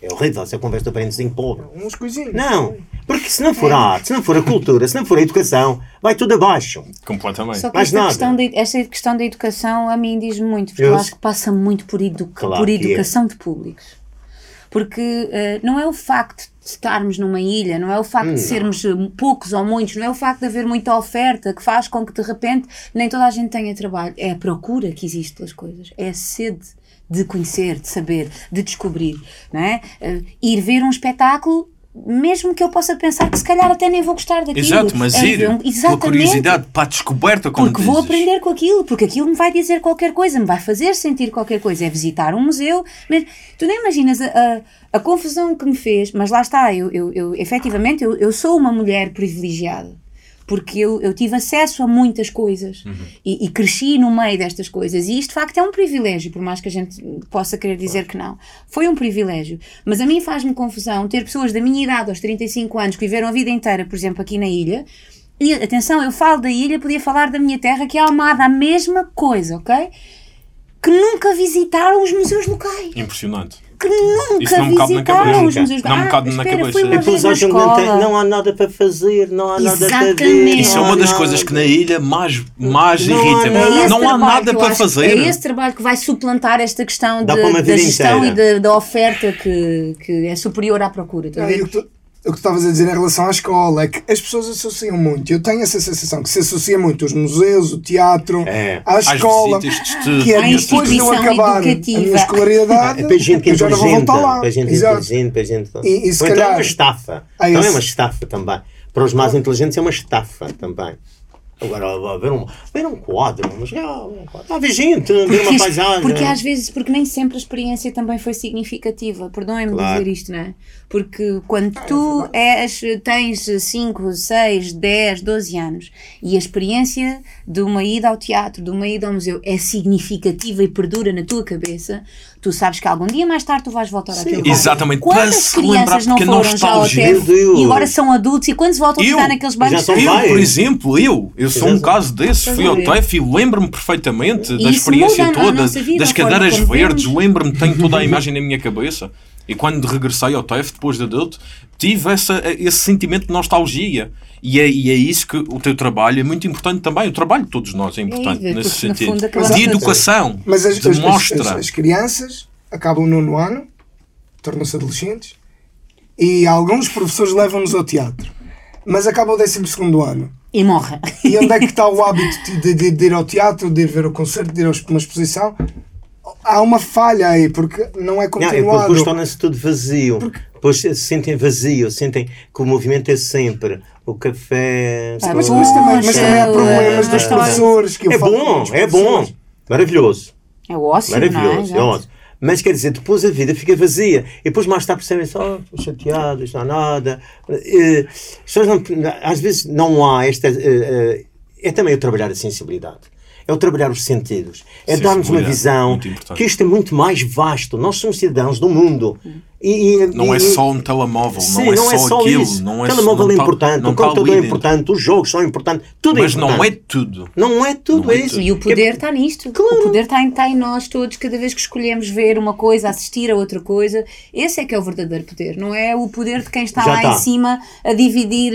É horrível essa conversa do parentezinho pobre. Uns coisinhos. Não. Porque se não for a arte, se não for a cultura, se não for a educação, vai tudo abaixo. Completamente. Só que Mais esta nada. questão, de, esta questão da educação a mim diz muito, porque eu, Eu- acho que passa muito por, edu Claro por que é. educação de públicos. Porque eh, não é o facto de estarmos numa ilha, não é o facto de sermos eh, poucos ou muitos, não é o facto de haver muita oferta que faz com que de repente nem toda a gente tenha trabalho. É a procura que existe pelas coisas, é a sede de conhecer, de saber, de descobrir. Não é? Eh, ir ver um espetáculo. Mesmo que eu possa pensar que se calhar até nem vou gostar daquilo. Exato, mas É ir ver um- pela curiosidade, para a descoberta, como Porque vou dizes. aprender com aquilo, porque aquilo me vai dizer qualquer coisa, me vai fazer sentir qualquer coisa. É visitar um museu. Mas tu nem imaginas a, a, a confusão que me fez, mas lá está, eu, eu, eu efetivamente eu, eu sou uma mulher privilegiada. Porque eu, eu tive acesso a muitas coisas e, e cresci no meio destas coisas. E isto, de facto, é um privilégio, por mais que a gente possa querer dizer que não. Foi um privilégio. Mas a mim faz-me confusão ter pessoas da minha idade, aos 35 anos, que viveram a vida inteira, por exemplo, aqui na ilha, e atenção, eu falo da ilha, podia falar da minha terra, que é Almada, a mesma coisa, ok? Que nunca visitaram os museus locais. Impressionante. Que nunca Isso não me cabe na visitaram cabeça. os museus Não me Ah, cabe na espera, cabeça. E depois na acham que não, tem- não há nada para fazer, não há nada para ver. Exatamente. Isso é uma das coisas que na ilha mais, mais Não há irrita. nada. É esse Não há nada eu para fazer. É esse trabalho que vai suplantar esta questão de- da gestão inteira. e da, da oferta que, que é superior à procura. Ah, e o que tu- o que tu estavas a dizer em relação à escola é que as pessoas associam muito. Eu tenho essa sensação que se associa muito os museus, o teatro, É. à escola, estudo. que é depois de eu instituição acabar a educativa. minha escolaridade, É para gente eu já não vou voltar lá. para gente Exato. inteligente, para gente. E- e se Ou então é calhar- uma estafa. Não é esse- uma estafa também. Para os mais inteligentes é uma estafa também. Agora, ver um, ver um quadro, mas ah, um quadro. Ah, ver gente, ver uma paisagem. Porque às vezes, porque nem sempre a experiência também foi significativa. Perdoem-me Claro. dizer isto, não é? Porque quando tu és, tens 5, 6, 10, 12 anos e a experiência de uma ida ao teatro, de uma ida ao museu é significativa e perdura na tua cabeça, tu sabes que algum dia mais tarde tu vais voltar àquele lugar. Exatamente, Quantas se lembrar, crianças não a foram já ao Deus. e agora são adultos e quando voltam a Eu? ficar naqueles bancos Já são Eu, pais. por exemplo, eu, eu sou um caso desses, fui a ao? TEF e lembro-me perfeitamente E da experiência a toda, vida, das a cadeiras verdes, lembro-me, tenho toda a <laughs> imagem na minha cabeça. E quando regressei ao TEF, depois de adulto, tive essa, esse sentimento de nostalgia. E é, e é isso que o teu trabalho é muito importante também. O trabalho de todos nós é importante É, nesse sentido. de a- educação. Mas as, de as- as- as crianças acabam o nono ano, tornam-se adolescentes, e alguns professores levam-nos ao teatro. Mas acaba o décimo segundo ano. E morre. E onde é que está o hábito de, de- de ir ao teatro, de ir ver o concerto, de ir a uma exposição? Há uma falha aí, porque não é Não, é porque continuado. depois torna-se tudo vazio. Depois se sentem vazio, sentem que o movimento é sempre o café. Ah, mas, o- mas também, mas também há problemas dos história. professores. Que É com bom, é bom. Maravilhoso. É o ócio, Maravilhoso, não é é? ótimo. Mas quer dizer, depois a vida fica vazia. E depois mais tarde percebem só, oh, estou chateado, isto não há nada. Eh, as pessoas não- às vezes não há esta. eh, eh, é também o trabalhar a sensibilidade. É o trabalhar os sentidos. É darmos uma visão que isto é muito mais vasto. Nós somos cidadãos do mundo. E, e- Não é e- só um telemóvel, Sim, não é só aquilo. isso. Não é o telemóvel não é tá- importante, não o tá computador é importante, os jogos são importantes, tudo Mas é não importante. é tudo. Não é tudo Não é isso. tudo. E o poder está nisto. O poder está em, está em nós todos, cada vez que escolhemos ver uma coisa, assistir a outra coisa. Esse é que é o verdadeiro poder, não é o poder de quem está Já lá está. em cima a dividir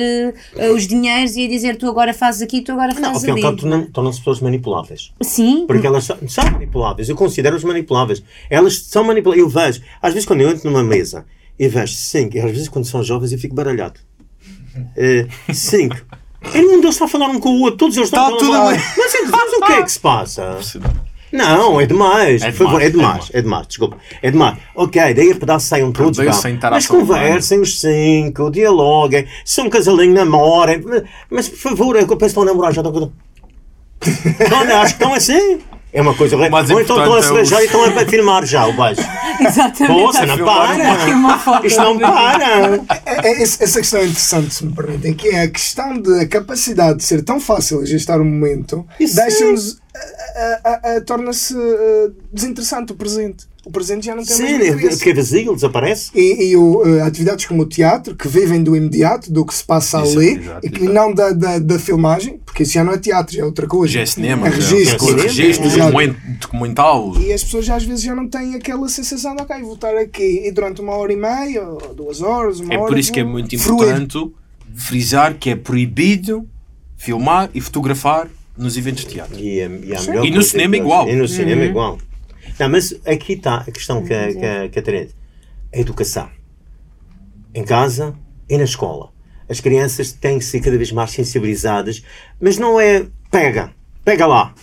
eh, os dinheiros e a dizer tu agora fazes aqui, tu agora Não, ao fazes fim ao ali. cabo tornam- tornam-se pessoas manipuláveis. Sim, Porque elas são, são manipuláveis. Eu considero-as manipuláveis. Elas são manipuláveis. Eu vejo, às vezes quando eu entro numa mesa e vejo cinco, e às vezes quando são jovens eu fico baralhado. <laughs> Eh, cinco. E nenhum deles está a falar um com o outro, todos eles estão Está a falar. Mas, mas o que é que se passa? Não, é demais. É favor, demais, é é demais. É demais, desculpa. É demais. Ok, daí a pedaço saiam todos. Mas conversem os cinco, dialoguem. Se é um casalinho, namorem. Mas por favor, é que eu penso que estão a namorar já. Estão... <laughs> Não, acho que estão assim. É uma coisa Ou então estão a é beijar os- e estão a <laughs> filmar já o beijo. exatamente. Poxa, não para. Isto não para. É- é- essa questão é interessante, se me permitem, que é a questão da capacidade de ser tão fácil a gestar o momento, Isso deixa-nos. Torna-se uh, desinteressante o presente. O presente já não tem Sim, mais interesse. porque é vazio, desaparece. E, e o, uh, atividades como o teatro, que vivem do imediato, do que se passa Exato, ali, exato, e que exato. não da, da, da filmagem, porque isso já não é teatro, já é outra coisa. Já é cinema, é registro. é registro, Exato. documento- documental. E as pessoas já às vezes já não têm aquela sensação de, ok, vou estar aqui e durante uma hora e meia, ou duas horas, uma É hora. por isso que é muito fruir. importante frisar que é proibido filmar e fotografar nos eventos de teatro. E, e, E no coisa cinema que- igual. E no cinema Uhum. igual. Não, mas aqui está a questão que, a- que, a- que a educação. Em casa e na escola. As crianças têm que ser cada vez mais sensibilizadas, mas não é pega, pega lá.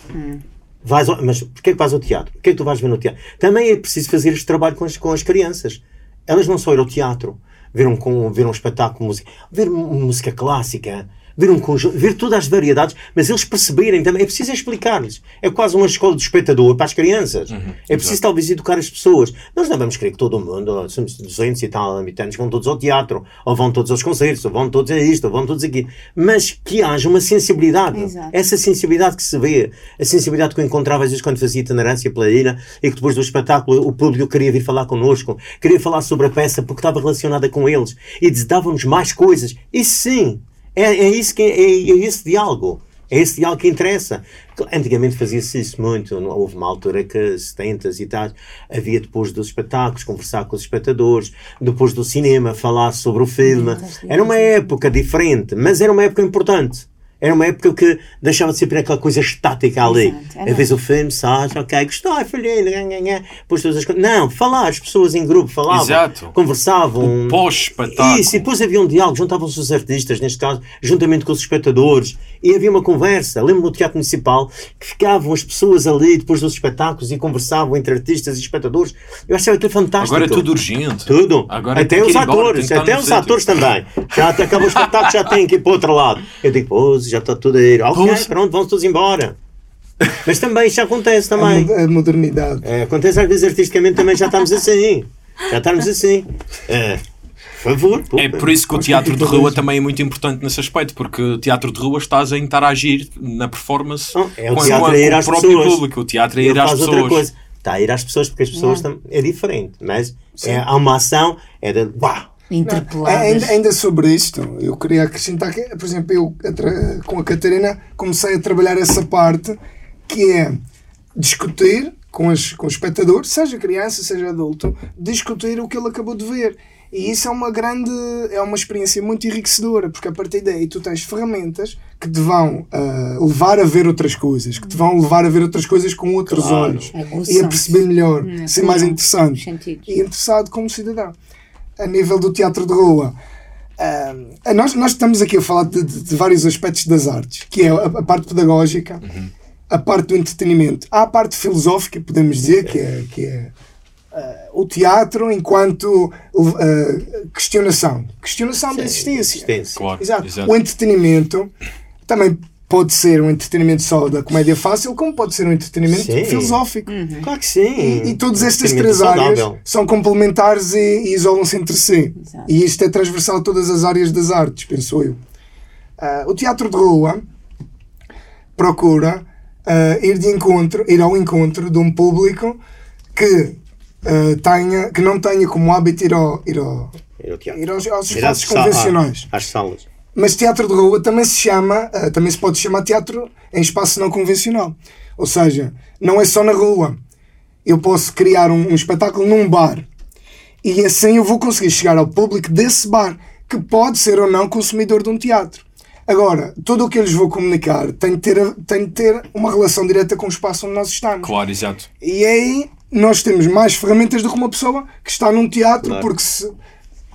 Vais ao- mas porquê que vais ao teatro? Porquê que tu vais ver no teatro? Também é preciso fazer este trabalho com as, com as crianças. Elas não só ir ao teatro, ver um, com, ver um espetáculo, música, ver música clássica, ver um conjunto, ver todas as variedades, mas eles perceberem também. É preciso explicar-lhes. É quase uma escola de espectador para as crianças. é preciso talvez educar as pessoas. Nós não vamos querer que todo mundo, somos 200 e tal habitantes, vão todos ao teatro, ou vão todos aos concertos, ou vão todos a isto, ou vão todos aqui. Mas que haja uma sensibilidade. Exato. Essa sensibilidade que se vê, a sensibilidade que eu encontrava às vezes quando fazia itinerância pela ilha e que depois do espetáculo o público queria vir falar connosco, queria falar sobre a peça porque estava relacionada com eles e davam-nos mais coisas. Isso sim, é, é isso que é, é esse diálogo. É esse diálogo que interessa. Antigamente fazia-se isso muito. Houve uma altura que, 70 e tal, havia depois dos espetáculos, conversar com os espectadores, depois do cinema, falar sobre o filme. Era uma época diferente, mas era uma época importante. Era uma época que deixava de ser aquela coisa estática ali. Era. Às vezes o filme, sai, ok, gostei, filhinho, nhã, nhã, nhã. depois todas as coisas. Não, falar, as pessoas em grupo falavam, Exato. conversavam. O pós-espetáculo. Isso, e depois havia um diálogo, juntavam-se os artistas, neste caso, juntamente com os espectadores, e havia uma conversa. Lembro no Teatro Municipal que ficavam as pessoas ali depois dos espetáculos e conversavam entre artistas e espectadores. Eu achava aquilo fantástico. Agora é tudo urgente. Tudo. Agora até tem os embora, atores, tem estar até os sítio. atores também. Já até acaba o espetáculo, já têm que ir para o outro lado. Eu digo, pô, já está tudo a ir. Ok, Pois. pronto, vão todos embora. Mas também isto acontece também. a modernidade. É, acontece às vezes artisticamente também já estamos assim. Já estamos assim. É, favor. pô. É por isso que o teatro de rua também é muito importante nesse aspecto, porque o teatro de rua estás a interagir na performance Não, é o com, teatro a ir com às o próprio pessoas. público. O teatro é Ele ir às faz outra pessoas. coisa. Está a ir às pessoas porque as pessoas tam- é diferente. Mas é, há uma ação, é de. É, Interpeladas. ainda, ainda sobre isto, eu queria acrescentar que, por exemplo, eu com a Catarina comecei a trabalhar essa parte que é discutir com, as, com o espectador, seja criança, seja adulto, discutir o que ele acabou de ver. E isso é uma grande, é uma experiência muito enriquecedora, porque a partir daí tu tens ferramentas que te vão uh, levar a ver outras coisas, que te vão levar a ver outras coisas com outros Claro. olhos Aguçam-se. e a perceber melhor, Hum, ser mais interessante sentidos. e interessado como cidadão. A nível do teatro de rua, ah, nós, nós estamos aqui a falar de, de- de vários aspectos das artes, que é a, a parte pedagógica, a parte do entretenimento. Há a parte filosófica, podemos dizer, que é, que é o teatro enquanto ah, questionação. Questionação da existência. Existência. Claro, Exato. exato. O entretenimento também pode ser um entretenimento só da comédia fácil, como pode ser um entretenimento Sim. filosófico. Claro que sim. E, e todas estas três áreas saudável. são complementares e, e isolam-se entre si. Exato. E isto é transversal a todas as áreas das artes, penso eu. Ah, o teatro de rua procura ah, ir, de encontro, ir ao encontro de um público que, ah, tenha, que não tenha como hábito ir, ao, ir, ao, Ir ao teatro. ir aos, aos espaços convencionais. Às salas. Mas teatro de rua também se chama, ah, também se pode chamar teatro em espaço não convencional. Ou seja, não é só na rua. Eu posso criar um, um espetáculo num bar e assim eu vou conseguir chegar ao público desse bar, que pode ser ou não consumidor de um teatro. Agora, tudo o que eu lhes vou comunicar tem de ter, tem de ter uma relação direta com o espaço onde nós estamos. Claro, exato. E aí nós temos mais ferramentas do que uma pessoa que está num teatro Claro. porque se,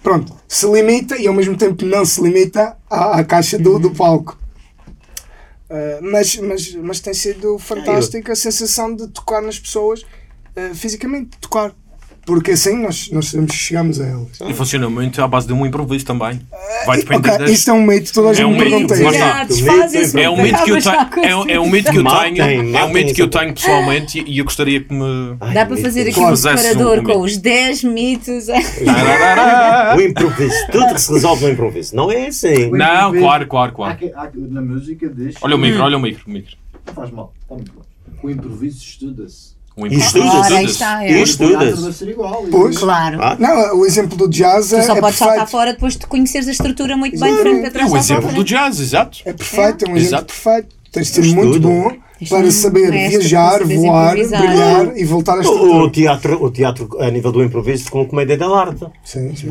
pronto, se limita e ao mesmo tempo não se limita à, à caixa do, do palco. Uh, mas, mas, mas tem sido fantástica a sensação de tocar nas pessoas uh, fisicamente, tocar. Porque assim nós, nós chegamos a elas. E funciona muito à base de um improviso também. Vai depender Ok, das... isto é um mito, toda a É gente um me pergunta lá isso. é É um mito que eu tenho, é, um- é um mito que eu tenho, é um mito que eu tenho pessoalmente e eu gostaria que me. Dá para fazer aqui Claro. um separador um com os 10 mitos. <laughs> O improviso. Tudo se resolve no improviso. Não é assim. Não, claro, claro, claro. na música diz. Olha o micro, olha o micro, o micro. Não faz mal, está muito bom. O improviso estuda-se. O E aí está, é. E O estudas. deve ser igual. Pois. Claro. Ah, Não, o exemplo do jazz é, Tu só é podes saltar fora depois de conheceres a estrutura muito bem Exato. frente para É trás. o saltar exemplo para do jazz, exato. É perfeito, é um exemplo Exato. perfeito. Tens de ser Estudo. muito bom para saber mestre viajar, para saberes voar, improvisar. brilhar e voltar a O, o estrutura. teatro, o teatro, a nível do improviso, com a comédia da arte. Sim, sim.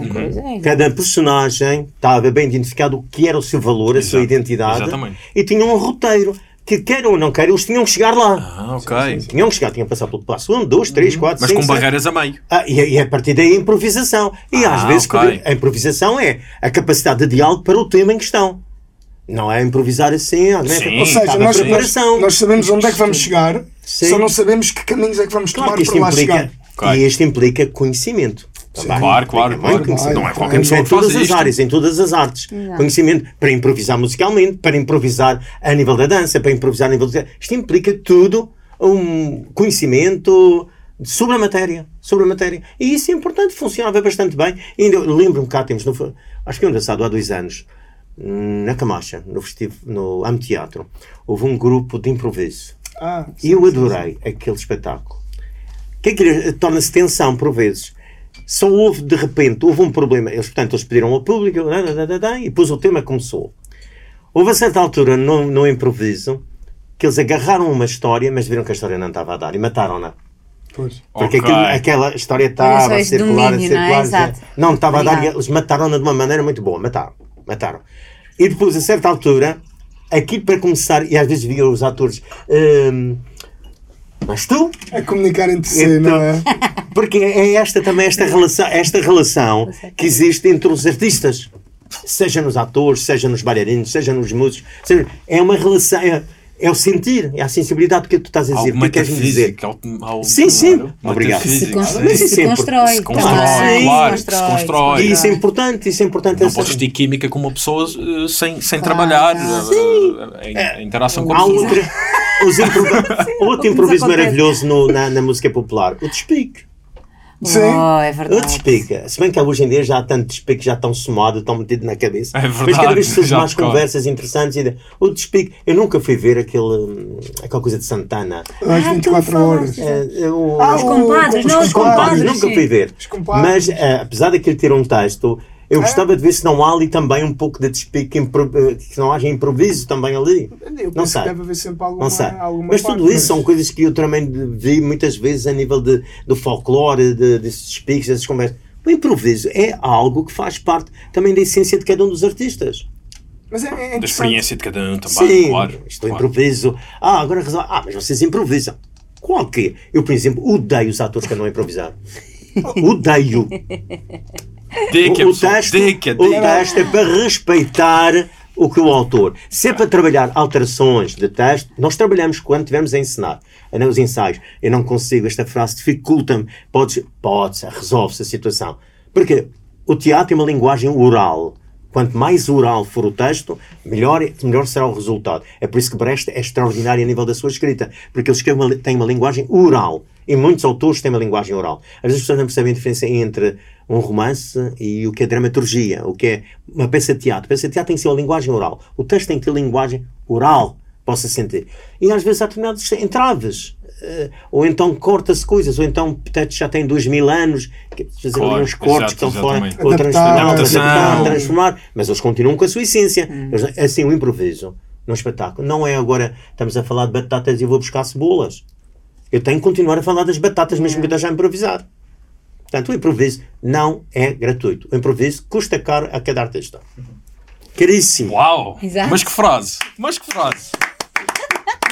É. Cada personagem estava bem identificado o que era o seu valor, a sua Exato. identidade. Exatamente. E tinha um roteiro. Que queiram ou não queiram, eles tinham que chegar lá. Ah, ok. Tinham que chegar, tinham que passar pelo passo 1, 2, 3, 4, Mas 5, com barreiras a meio. Ah, e, e a partir daí a improvisação. E Ah, às vezes ok. a improvisação é a capacidade de diálogo para o tema em questão. Não é improvisar assim, não é? Sim. Ou seja, nós, preparação. nós sabemos onde é que vamos chegar, Sim. só não sabemos que caminhos é que vamos Claro tomar que para lá implica, chegar. Ok. e isto implica conhecimento. Também. Claro, claro, claro. muito conhecimento. Não é qualquer Claro. pessoa em que faz todas as isto. áreas, em todas as artes. Exato. Conhecimento para improvisar musicalmente, para improvisar a nível da dança, para improvisar a nível do... Isto implica tudo um conhecimento sobre a matéria, sobre a matéria. E isso é importante, funcionava bastante bem. E ainda eu lembro-me cá, temos, no, acho que é engraçado, há dois anos, na Camacha, no, festivo, no Amteatro, houve um grupo de improviso. Ah, E eu adorei aquele espetáculo. O que é que torna-se tensão por vezes? Só houve, de repente, houve um problema. Eles, portanto, eles pediram ao público e depois o tema começou. Houve a certa altura, no, no improviso, que eles agarraram uma história, mas viram que a história não estava a dar e mataram-na. pois. Porque Ok. aquilo- aquela história estava a circular, a domínio, não é? circular. Não estava a dar e Obrigado. eles mataram-na de uma maneira muito boa. Mataram. Mataram. E depois, a certa altura, aquilo para começar, e às vezes via os atores. hum, mas tu? A comunicar entre si, Então, não é? <laughs> Porque é esta também esta relação, esta relação que existe entre os artistas, seja nos atores, seja nos bailarinos, seja nos músicos, seja- é uma relação, é, é o sentir, é a sensibilidade que tu estás a dizer. Que é que queres dizer? Sim, sim. claro, Obrigado. Se, constrói, Mas isso se é constrói. se constrói, também, claro, se constrói. E isso é importante, isso é importante. Não essa- podes ter química com uma pessoa eh, sem, sem Claro. trabalhar Sim. eh, em, em interação com a pessoa. outra, os improvi- <laughs> outro improviso maravilhoso no- na, na música popular, o despique. Sim. Oh, é O verdade. despique. Se bem que hoje em dia já há tanto despique, já estão somado, estão metido na cabeça. É Mas verdade, cada vez surgem mais conversas interessantes. E de- o despique. Eu nunca fui ver aquele, aquela coisa de Santana. Às Ah, tu 24 horas. falaste. É, eu- Ah, Os o- compadres, os não, os compadres, compadres. nunca sim. fui ver. Os compadres. Mas, eh, apesar daquele ter um texto, Eu gostava de ver se não há ali também um pouco de despique, eh, que não haja improviso também ali. Eu Não penso sei. que deve haver sempre alguma, Não sei. alguma Mas parte, tudo isso são coisas que eu também vi muitas vezes a nível de, do folclore, de, desses despiques, dessas conversas. O improviso é algo que faz parte também da essência de cada um dos artistas. Mas é, é Da experiência de cada um também, Sim, claro. isto é claro. improviso. Ah, agora resolve. Ah, mas vocês improvisam. Qual que é? Eu, por exemplo, odeio os atores que andam a improvisar. <laughs> odeio. Dica, o, texto, dica, o texto é para respeitar o que o autor. Se é para trabalhar alterações de texto, nós trabalhamos quando estivermos a ensinar, nos ensaios. Eu não consigo, esta frase dificulta-me. Pode, pode, resolve-se a situação. Porque o teatro é uma linguagem oral. Quanto mais oral for o texto, melhor, melhor será o resultado. É por isso que Brecht é extraordinário a nível da sua escrita, porque ele escreve uma, tem uma linguagem oral. E muitos autores têm uma linguagem oral. Às vezes as pessoas não percebem a diferença entre um romance e o que é dramaturgia, o que é uma peça de teatro. A peça de teatro tem que ser uma linguagem oral. O texto tem que ter linguagem oral, possa sentir. E às vezes há determinados entraves. eh, ou então corta-se coisas, ou então portanto, já tem dois mil anos, que fazer Claro, ali uns cortes exato, que estão fora, ou Adaptar, transformar, adaptar, transformar, mas eles continuam com a sua essência. Eles- Assim, o improviso no espetáculo não é agora estamos a falar de batatas e eu vou buscar cebolas. Eu tenho que continuar a falar das batatas mesmo que eu esteja a improvisar. Portanto, o improviso não é gratuito. O improviso custa caro a cada artista. Caríssimo. Uau! Exato. Mas que frase! Mas que frase!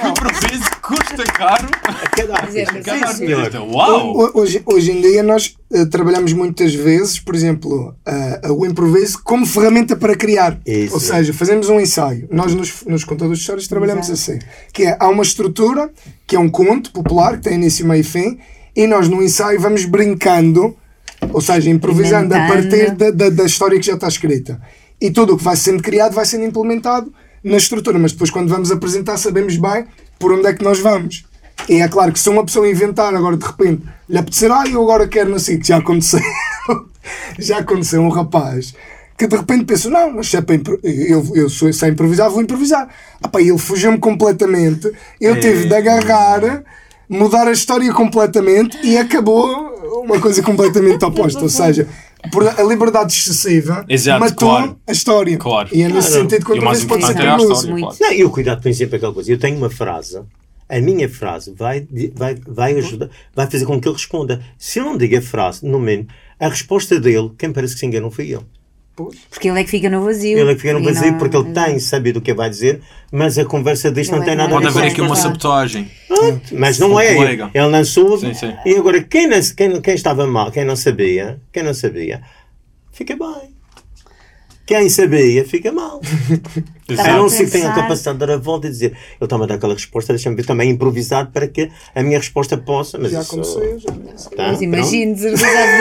O improviso custa caro A cada artista. Sim, cada artista. Uau! Ho- Hoje, hoje em dia nós eh, trabalhamos muitas vezes, por exemplo, ah, o improviso como ferramenta para criar. Isso. Ou seja, fazemos um ensaio. Nós nos, nos contadores de histórias trabalhamos assim. Que é, há uma estrutura, que é um conto popular, que tem início, meio e fim, e nós no ensaio vamos brincando, ou seja, improvisando a partir da, da, da história que já está escrita. E tudo o que vai sendo criado vai sendo implementado na estrutura, mas depois quando vamos apresentar sabemos bem por onde é que nós vamos. E é claro que se uma pessoa inventar agora de repente lhe apetecer, ah, eu agora quero não sei, que já aconteceu, <laughs> já aconteceu um rapaz que de repente pensa, não, mas se é para eu, eu sou, sei improvisar, vou improvisar. Ah, pá, ele fugiu-me completamente, eu tive de agarrar, mudar a história completamente e acabou uma coisa completamente <laughs> oposta. Ou seja, por a liberdade excessiva Exato, matou claro. a história. Claro. E é nesse Claro. sentido que outra vez pode ser é a perigoso. história, Muito. claro. Não, e o cuidado tem sempre aquela coisa. Eu tenho uma frase, a minha frase vai, vai, vai ajudar, vai fazer com que ele responda. Se eu não digo a frase, no mínimo, a resposta dele, quem parece que se enganou fui Porque ele é que fica no vazio. Ele é que fica no vazio não- porque ele tem sabido o que vai dizer, mas a conversa disto não tem é nada a Pode ver com haver aqui uma sabotagem. Mas não é. Ele não soube. Sim, sim. E agora, quem, não, quem, quem estava mal, quem não sabia, quem não sabia, fica bem. Quem sabia, fica mal. <laughs> Estava A não que tenha a capacidade de dar a volta e dizer, ele está-me a dar aquela resposta, deixa-me ver também improvisar para que a minha resposta possa. Mas Já isso- aconteceu, já. Tá, Mas imagino,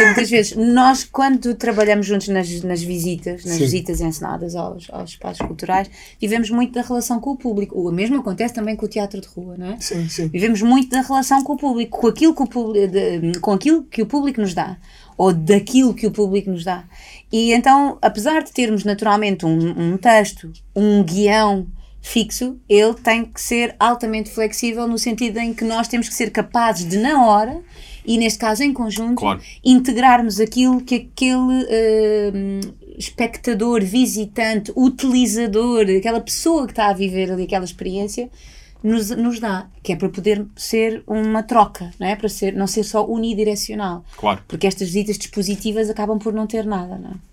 muitas vezes, nós quando trabalhamos juntos nas, nas visitas, nas Sim. visitas encenadas aos, aos espaços culturais, vivemos muito da relação com o público. O mesmo acontece também com o teatro de rua, não é? Sim, sim. Vivemos muito da relação com o público, com aquilo que o público, de- com aquilo que o público nos dá, ou daquilo que o público nos dá. E então, apesar de termos naturalmente um, um texto, um guião fixo, ele tem que ser altamente flexível no sentido em que nós temos que ser capazes de, na hora, e neste caso em conjunto, Claro. integrarmos aquilo que aquele eh, espectador, visitante, utilizador, aquela pessoa que está a viver ali aquela experiência, nos, nos dá, que é para poder ser uma troca, não é? Para ser, não ser só unidirecional. Claro. Porque estas visitas dispositivas acabam por não ter nada, não é?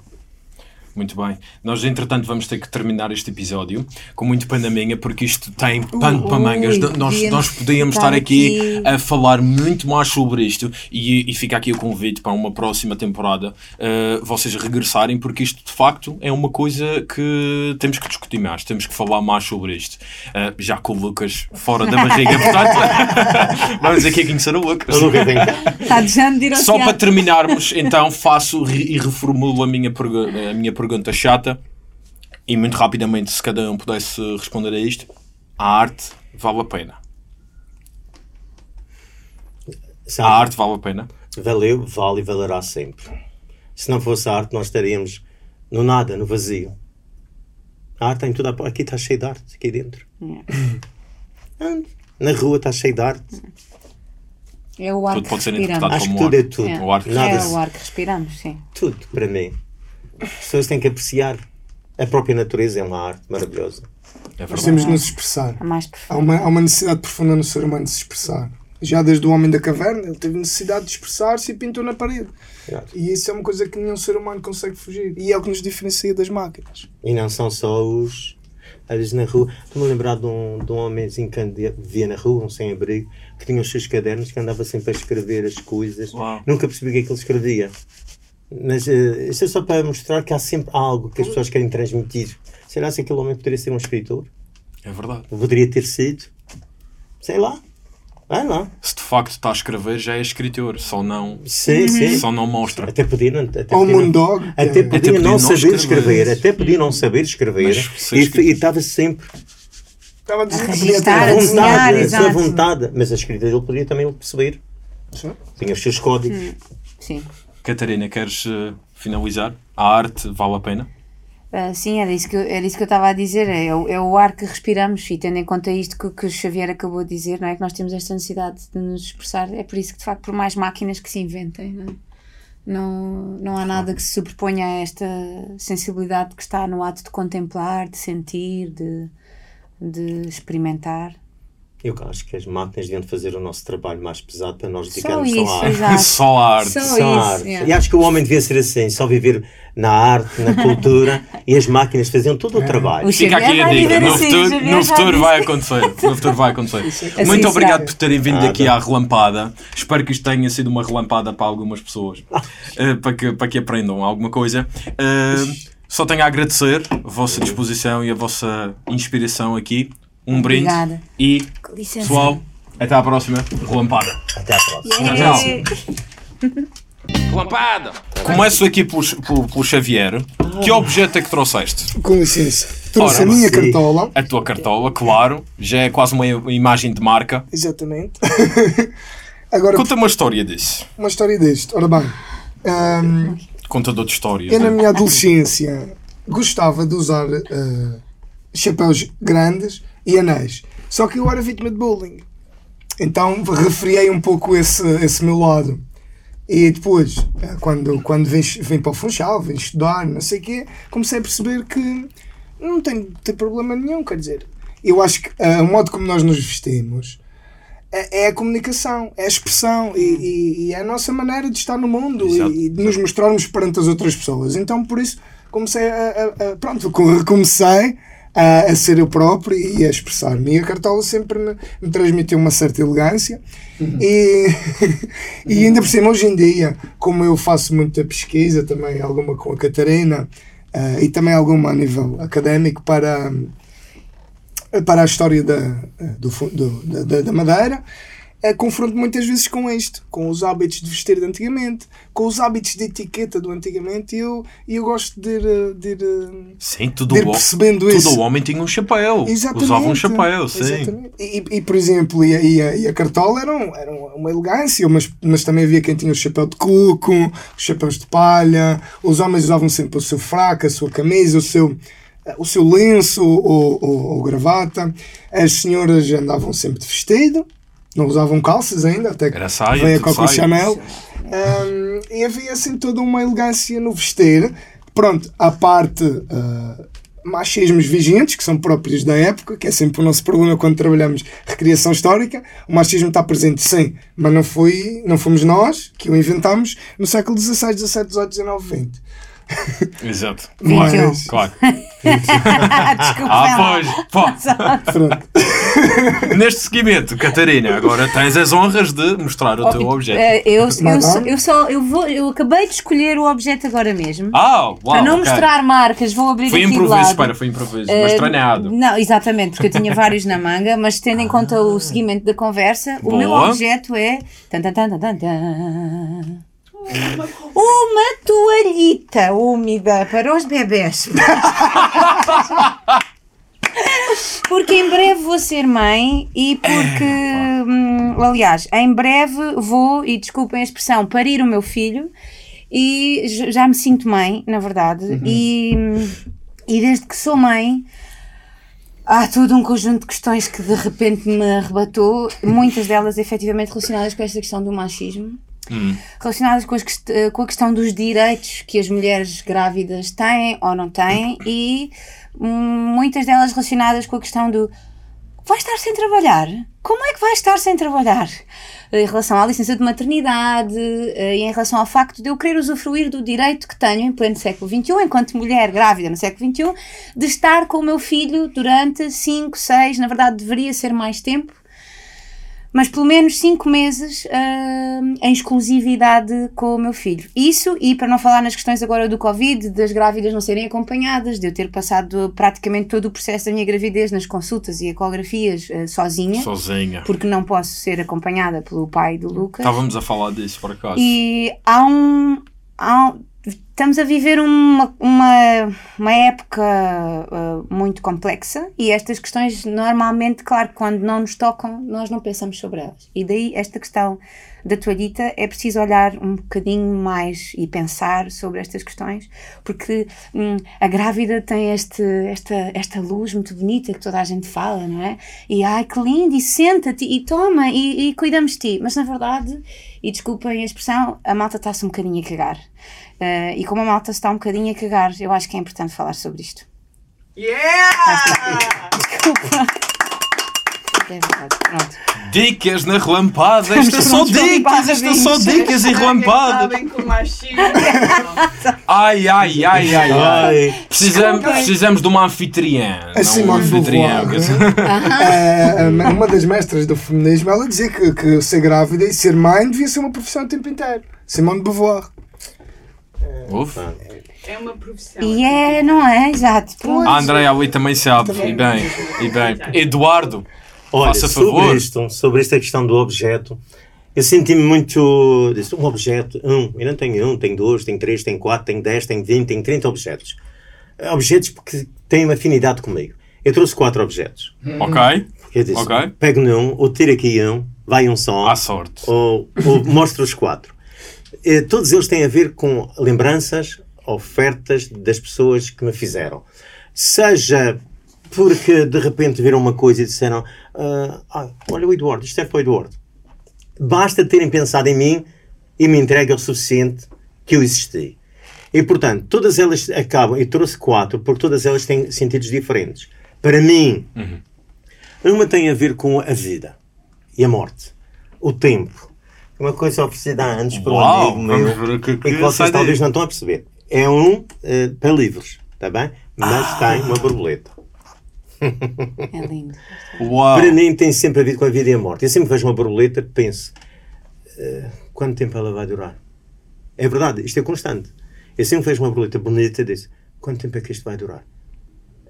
Muito bem. Nós, entretanto, vamos ter que terminar este episódio com muito pano na minha, porque isto tem pano para mangas. ui, nós, podíamos nós podíamos estar estar aqui, aqui. a falar muito mais sobre isto e, e fica aqui o convite para uma próxima temporada uh, vocês regressarem, porque isto de facto é uma coisa que temos que discutir mais, temos que falar mais sobre isto. Uh, já com o Lucas fora da barriga, <laughs> portanto, <laughs> vamos aqui conhecer o Lucas. De ir ao Só para terminarmos, então faço e reformulo a minha, a minha pergunta chata e muito rapidamente, se cada um pudesse responder a isto: a arte vale a pena? Sabe? A arte vale a pena? Valeu, vale e valerá sempre. Se não fosse a arte, nós estaríamos no nada, no vazio. A arte tem tudo. a- Aqui está cheio de arte, aqui dentro. Ande. Na rua está cheio de arte. É o ar Tudo que pode ser respiramos. interpretado Acho que como tudo é arte. tudo. É. O arte. Nada É o ar que respiramos, sim. Tudo, para mim. As pessoas têm que apreciar. A própria natureza é uma arte maravilhosa. É Nós verdade. temos de nos expressar. A mais Há uma, há uma necessidade profunda no ser humano de se expressar. Já desde o homem da caverna, ele teve necessidade de expressar-se e pintou na parede. Exato. E isso é uma coisa que nenhum ser humano consegue fugir. E é o que nos diferencia das máquinas. E não são só os. Às vezes na rua. Estou-me a lembrar de um, de um homenzinho que ande- via na rua, um sem-abrigo, que tinha os seus cadernos, que andava sempre a escrever as coisas. Uau. Nunca percebi o que é que ele escrevia. Mas eh, isto é só para mostrar que há sempre algo que as pessoas querem transmitir. Será que aquele homem poderia ser um escritor? É verdade. Poderia ter sido? Sei lá. Vai lá. Se de facto está a escrever, já é escritor. Só não, Sim, sim. só não mostra. Até podia não. Até podia não- que Até podia podia não não saber escrever, escrever. até podia não saber escrever Mas e e estava sempre Estava a dizer A desenhar, vontade, a sua vontade, mas a escrita dele podia também perceber. Sim. Tinha os seus códigos. Sim. Catarina, queres eh, finalizar? A arte vale a pena? Ah, sim, era isso que eu, era isso que eu estava a dizer. É, o- é o ar que respiramos e tendo em conta isto que, que o Xavier acabou de dizer, não é? Que nós temos esta necessidade de nos expressar. É por isso que, de facto, por mais máquinas que se inventem, não, é? não, não há nada que se sobreponha a esta sensibilidade que está no ato de contemplar, de sentir, de, de experimentar. Eu acho que as máquinas deviam fazer o nosso trabalho mais pesado para nós Só dedicarmos isso, <laughs> só à arte. Só a arte. Só Só isso, à arte. yeah. E acho que o homem devia ser assim, só viver na arte, na <laughs> cultura, e as máquinas faziam todo o trabalho. O Fica aqui a dica. No assim, futuro, no futuro vai acontecer. No futuro vai acontecer. <laughs> Assim Muito obrigado será. por terem vindo aqui à relampada. Espero que isto tenha sido uma relampada para algumas pessoas. eh, para, que, para que aprendam alguma coisa. Eh, só tenho a agradecer a vossa disposição e a vossa inspiração aqui. Um brinde. Obrigada. E, Com licença. pessoal, até à próxima. Relampada. Até à próxima. Yeah. <laughs> Relampada! Começo aqui pelo, Xavier. Que objeto é que trouxeste? Com licença. Trouxe Ora, a minha sim. cartola. A tua cartola, claro. Já é quase uma imagem de marca. Exatamente. <laughs> Agora, Conta uma história disso. uma história deste. Ora bem, ahm, Contador de histórias. eu na né? minha adolescência gostava de usar ah, chapéus grandes e anéis. Só que eu era vítima de bullying. Então refriei um pouco esse, esse meu lado. E depois, ah, quando, quando vim, vim para o Funchal, vim estudar, não sei o quê, comecei a perceber que não tem, tem problema nenhum. Quer dizer, eu acho que ah, o modo como nós nos vestimos é, é a comunicação, é a expressão e, e- e é a nossa maneira de estar no mundo Exato, e, de nos mostrarmos perante as outras pessoas. Então, por isso, comecei a, a- a- pronto, co- comecei a, a ser eu próprio e a expressar-me. E a cartola sempre me, me transmitiu uma certa elegância. E, <laughs> e ainda por cima, hoje em dia, como eu faço muita pesquisa, também alguma com a Catarina ah, e também alguma a nível académico para para a história da, do, do- da- da Madeira, é, confronto muitas vezes com isto, com os hábitos de vestir de antigamente, com os hábitos de etiqueta do antigamente, e eu, eu gosto de ir, eh, de ir, eh, Sim, tudo de ir o, percebendo tudo isso. o homem tinha um chapéu. Exatamente. Usava um chapéu, sim. E, e, por exemplo, e a, e a, e a cartola eram, eram uma elegância, mas, mas também havia quem tinha o chapéu de cuco, os chapéus de palha, os homens usavam sempre o seu fraco, a sua camisa, o seu, o seu lenço ou, ou, ou gravata, as senhoras andavam sempre de vestido, não usavam calças ainda, até que Era saia, veio a Coco. Chanel. Um, e havia assim toda uma elegância no vestir. Pronto, à parte uh, machismos vigentes, que são próprios da época, que é sempre o nosso problema quando trabalhamos recriação histórica. O machismo está presente, sim, mas não, foi, não fomos nós que o inventámos no século XVI, XVII, XVIII, XIX, XX. Exato. Mas- Claro. claro. Desculpa. Ah, pois. Pô. Neste seguimento, Catarina, agora tens as honras de mostrar o teu objeto. Eh, eu, eu, Mas só, eu só eu vou eu acabei de escolher o objeto agora mesmo. Ah, uau. Para não ok. mostrar marcas, vou abrir Foi aqui de improviso, lado. espera, foi improviso. Mas Eh, treinado. Não, exatamente, porque eu tinha vários na manga, mas tendo em conta o seguimento da conversa, o meu Boa. objeto é. tan, tan, tan, tan, tan, tan. Uma toalhita úmida para os bebés. Porque em breve vou ser mãe e porque, hum, aliás, em breve vou, e desculpem a expressão, parir o meu filho e já me sinto mãe, na verdade, e, e desde que sou mãe há todo um conjunto de questões que de repente me arrebatou, muitas delas efetivamente relacionadas com esta questão do machismo. Relacionadas com, as eh, com a questão dos direitos que as mulheres grávidas têm ou não têm e hum, muitas delas relacionadas com a questão do vai estar sem trabalhar? Como é que vai estar sem trabalhar? Em relação à licença de maternidade eh, e em relação ao facto de eu querer usufruir do direito que tenho em pleno século XXI, enquanto mulher grávida no século XXI, de estar com o meu filho durante 5, 6, na verdade deveria ser mais tempo, mas pelo menos 5 meses ah, em exclusividade com o meu filho. Isso, e para não falar nas questões agora do Covid, das grávidas não serem acompanhadas, de eu ter passado praticamente todo o processo da minha gravidez nas consultas e ecografias ah, sozinha, Sozinha. porque não posso ser acompanhada pelo pai do Lucas. Estávamos a falar disso por acaso. E há um. há um- estamos a viver uma, uma, uma época ah, muito complexa e estas questões, normalmente, claro, quando não nos tocam, nós não pensamos sobre elas. E daí esta questão da toalhita é preciso olhar um bocadinho mais e pensar sobre estas questões, porque hum, a grávida tem este, esta, esta luz muito bonita que toda a gente fala, não é? E ai que lindo, e senta-te, e toma, e, e cuidamos de ti. Mas na verdade, e desculpem a expressão, a malta está-se um bocadinho a cagar. Eh, e como a malta está um bocadinho a cagar, eu acho que é importante falar sobre isto. <laughs> Desculpa. É verdade, pronto. Dicas na relampada. Isto é só Vamos dicas. relampada, Isto é só bicho. dicas e relampadas. Machismo. <laughs> Ai, ai, ai, ai, ai. Precisamos, precisamos de uma anfitriã. A Simone um. É, é, uma das mestras do feminismo, ela dizia que, que ser grávida e ser mãe devia ser uma profissão o tempo inteiro. Simone de Beauvoir. Ufa. É uma profissão. E é, não é? Exato. A Andréia ali também sabe. E bem, e bem. Eduardo. Olha, Faça sobre favor. isto, sobre esta questão do objeto, eu senti-me muito. Disse, um objeto, um, eu não tenho um, tenho dois, tenho três, tenho quatro, tenho dez, tenho vinte, tenho trinta objetos. Objetos porque têm uma afinidade comigo. Eu trouxe quatro objetos. Ok? Eu disse, Ok. pego num, ou tiro aqui um, vai um só, À sorte. ou, ou <laughs> mostro os quatro. Eh, todos eles têm a ver com lembranças, ofertas das pessoas que me fizeram. Seja porque de repente viram uma coisa e disseram: ah, Olha, o Eduardo, isto é para o Eduardo. Basta terem pensado em mim e me entregue o suficiente que eu existi. E portanto, todas elas acabam, e trouxe quatro, porque todas elas têm sentidos diferentes. Para mim, uma tem a ver com a vida e a morte, o tempo. Uma coisa oferecida há anos por um amigo meu o que- e que que vocês daí. talvez não estão a perceber. É um eh, para livros, está bem? Mas Ah. tem uma borboleta. É lindo. Uau. Para mim tem sempre a ver com a vida e a morte. Eu sempre vejo uma borboleta penso, eh, quanto tempo ela vai durar? É verdade, isto é constante. Eu sempre vejo uma borboleta bonita e disse, quanto tempo é que isto vai durar?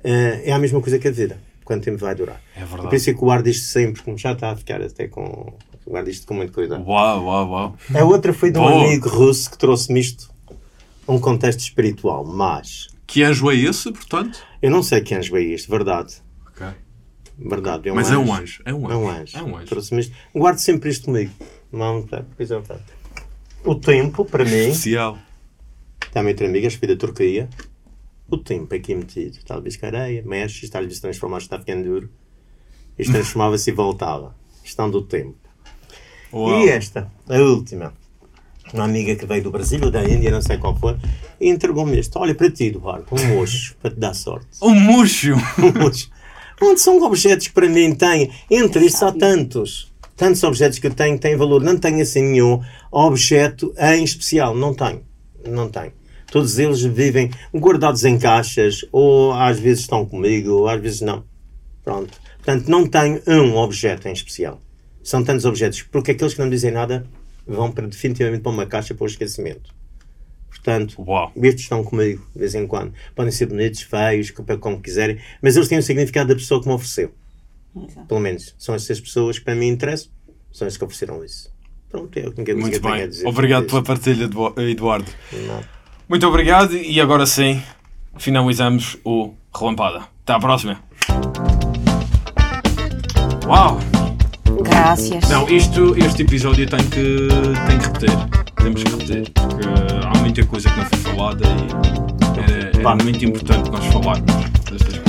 Eh, é a mesma coisa que a vida. Quanto tempo vai durar? É verdade. Por isso é que guardo isto sempre, como já está a ficar até com... Guardo isto com muito cuidado. Uau, uau, uau. A outra foi de um Boa. amigo russo que trouxe-me isto a um contexto espiritual, mas Que anjo é esse, portanto? eu não sei que anjo é este, verdade. Ok. Verdade, é um Mas é anjo. um anjo. É um É um anjo. anjo. É um anjo. Trouxe-me isto. Guardo sempre isto comigo. Não, pois é. O tempo, para mim, Especial. também entre amigas, fui da Turquia. O tempo aqui metido. Talvez que areia, mexe, está está ficando duro. Isto <laughs> transformava-se e voltava. Questão do tempo. Uau. E esta, a última. Uma amiga que veio do Brasil ou da Índia, não sei qual foi, e entregou-me este. Olha, para ti, Eduardo, um mocho, <laughs> para te dar sorte. Um murcho. <laughs> Um mocho. Onde são objetos que para mim têm, entre estes há tantos. Tantos objetos que eu tenho que têm valor. Não tenho assim nenhum objeto em especial. Não tenho. Não tenho. Todos eles vivem guardados em caixas, ou às vezes estão comigo, ou às vezes não. Pronto. Portanto, não tenho um objeto em especial. São tantos objetos, porque aqueles que não dizem nada vão para, definitivamente para uma caixa para o esquecimento. Portanto, Uau. estes estão comigo de vez em quando. Podem ser bonitos, feios, como- quiserem, mas eles têm o significado da pessoa que me ofereceu. Exato. Pelo menos são essas pessoas que para mim interessam, são as que ofereceram isso. Pronto, é o que ninguém Muito tenho a bem. dizer. Obrigado pela partilha, Edu- Eduardo. Não. Muito obrigado e agora sim finalizamos o Relampada. Até à próxima. Uau! Graças. Não, isto, este episódio tem que, tem que repetir. Temos que repetir. Porque há muita coisa que não foi falada e era, era muito importante nós falarmos destas coisas.